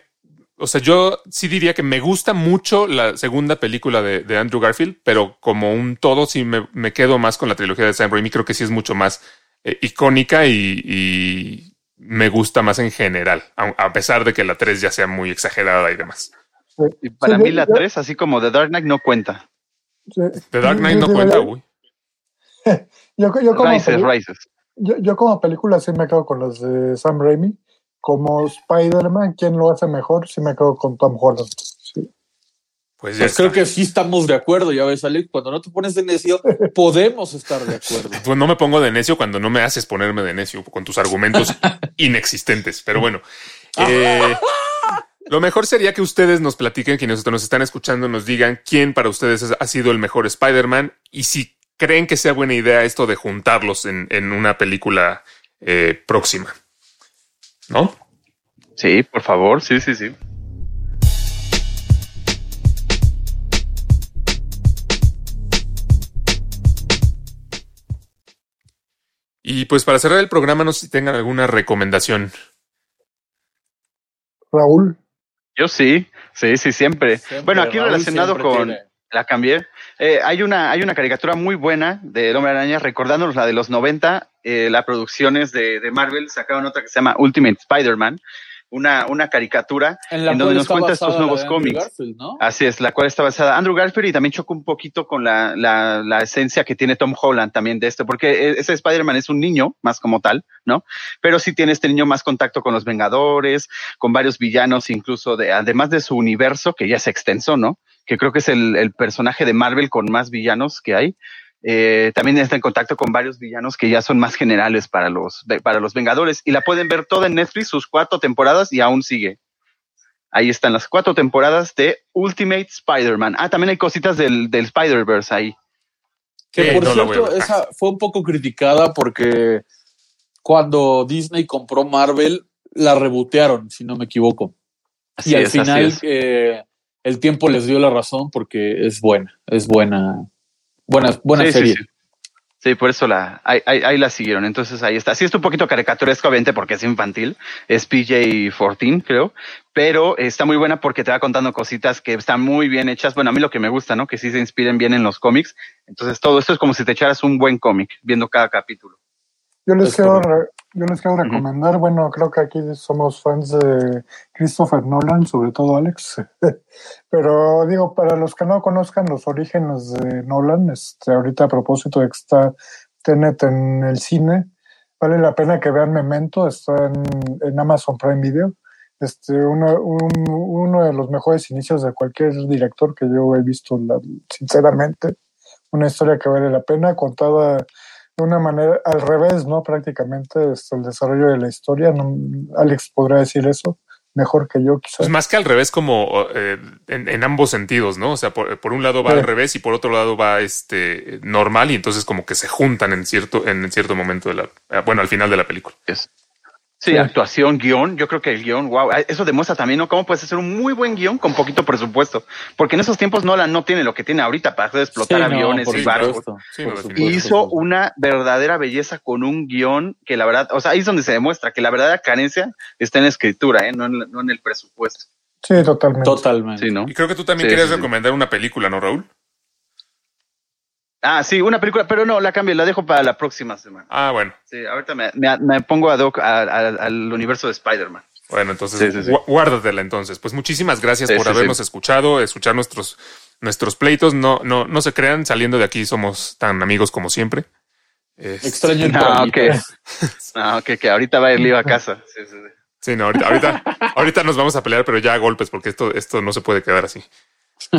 o sea, yo sí diría que me gusta mucho la segunda película de, de Andrew Garfield, pero como un todo sí me, me quedo más con la trilogía de Sam Raimi. Creo que sí es mucho más eh, icónica y, y me gusta más en general, a, a pesar de que la 3 ya sea muy exagerada y demás. Y para Sí, mí la yo- 3, así como The Dark Knight, no cuenta. Sí. The Dark Knight no cuenta, yo- güey. Yo, yo como Rises, peli- Rises. yo, yo como película sí me quedo con las de Sam Raimi. Como Spider-Man, ¿quién lo hace mejor? Sí me quedo con Tom Holland. Pues ya Pues creo que sí estamos de acuerdo, ya ves, Alex. Cuando no te pones de necio, podemos estar de acuerdo. Pues no me pongo de necio cuando no me haces ponerme de necio con tus argumentos inexistentes. Pero bueno, eh, lo mejor sería que ustedes nos platiquen, quienes nos están escuchando, nos digan quién para ustedes es- ha sido el mejor Spider-Man y si creen que sea buena idea esto de juntarlos en, en una película eh, próxima. ¿No? Sí, por favor, sí, sí, sí. Y pues para cerrar el programa, no sé si tengan alguna recomendación. Raúl, Yo sí, sí, sí, siempre. Siempre, bueno, aquí Raúl relacionado con tiene. la cambié. Eh, hay una, hay una caricatura muy buena del Hombre Araña, recordándonos la de los 90. eh, las producciones de, de Marvel sacaron otra que se llama Ultimate Spider-Man, una, una caricatura En la en cual donde nos cuenta estos nuevos cómics. Así es, la cual está basada Andrew Garfield y también choca un poquito con la, la, la esencia que tiene Tom Holland también de esto, porque e- ese Spider-Man es un niño más como tal, ¿no? Pero sí tiene este niño más contacto con los Vengadores, con varios villanos, incluso de, además de su universo, que ya es extenso, ¿no? Que creo que es el, el personaje de Marvel con más villanos que hay. Eh, también está en contacto con varios villanos que ya son más generales para los, para los Vengadores y la pueden ver toda en Netflix, sus cuatro temporadas y aún sigue. Ahí están las cuatro temporadas de Ultimate Spider-Man. Ah, también hay cositas del, del Spider-Verse ahí. Que por no cierto, esa fue un poco criticada porque cuando Disney compró Marvel, la rebotearon, si no me equivoco. Así y al es, final eh, el tiempo les dio la razón porque es buena, es buena, buena, buena Sí, sí, serie. sí. Sí, por eso la, ahí, ahí- ahí la siguieron. Entonces ahí está. Sí, está un poquito caricaturesco, obviamente, porque es infantil. Es PJ-14, creo. Pero está muy buena porque te va contando cositas que están muy bien hechas. Bueno, a mí lo que me gusta, ¿no? Que sí se inspiren bien en los cómics. Entonces todo esto es como si te echaras un buen cómic viendo cada capítulo. Yo les Es quiero, yo les quiero recomendar, bueno, creo que aquí somos fans de Christopher Nolan, sobre todo Alex, pero digo, para los que no conozcan los orígenes de Nolan, este, ahorita a propósito de que está Tenet en el cine, vale la pena que vean Memento, está en, en Amazon Prime Video, este, uno, un- uno de los mejores inicios de cualquier director que yo he visto, la- sinceramente, una historia que vale la pena, contada de una manera al revés, ¿no? Prácticamente este, el desarrollo de la historia. ¿no? Alex podrá decir eso mejor que yo, quizás. Pues más que al revés, como eh, en, en ambos sentidos, ¿no? O sea, por, por un lado va Sí. al revés y por otro lado va este normal y entonces como que se juntan en cierto, en cierto momento de la, eh, bueno, al final de la película. Es- Sí, Sí. actuación, guion. Yo creo que el guion, wow, eso demuestra también, ¿no? Cómo puedes hacer un muy buen guion con poquito presupuesto. Porque en esos tiempos Nolan no tiene lo que tiene ahorita para hacer explotar Sí, aviones y barcos. Sí, Y hizo una verdadera belleza con un guion que la verdad, o sea, ahí es donde se demuestra que la verdadera carencia está en la escritura, ¿eh? no, en, la- no en el presupuesto. Sí, totalmente. Totalmente. Sí, ¿no? Y creo que tú también Sí, querías sí, sí. recomendar una película, ¿no, Raúl? Ah, sí, una película, pero no, la cambio, la dejo para la próxima semana. Ah, bueno. Sí, ahorita me, me- me pongo ad hoc a- a- al universo de Spider-Man. Bueno, entonces Sí, sí, sí. gua- guárdatela entonces. Pues muchísimas gracias Sí, por sí, habernos sí. escuchado, escuchar nuestros, nuestros pleitos. No, no, no se crean, saliendo de aquí somos tan amigos como siempre. Este, Extraño el No, pollito. que, no, que, que ahorita va a ir lío a casa. Sí, sí, sí. Sí, no, ahorita, ahorita, ahorita nos vamos a pelear, pero ya a golpes, porque esto, esto no se puede quedar así.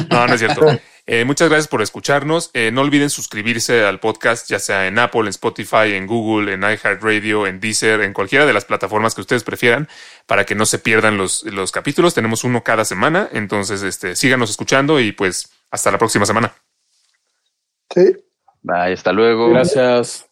No, no es cierto. Eh, muchas gracias por escucharnos. Eh, no olviden suscribirse al podcast, ya sea en Apple, en Spotify, en Google, en iHeartRadio, en Deezer, en cualquiera de las plataformas que ustedes prefieran, para que no se pierdan los, los capítulos. Tenemos uno cada semana, entonces este, síganos escuchando y pues hasta la próxima semana. Sí. Bye, hasta luego. Gracias.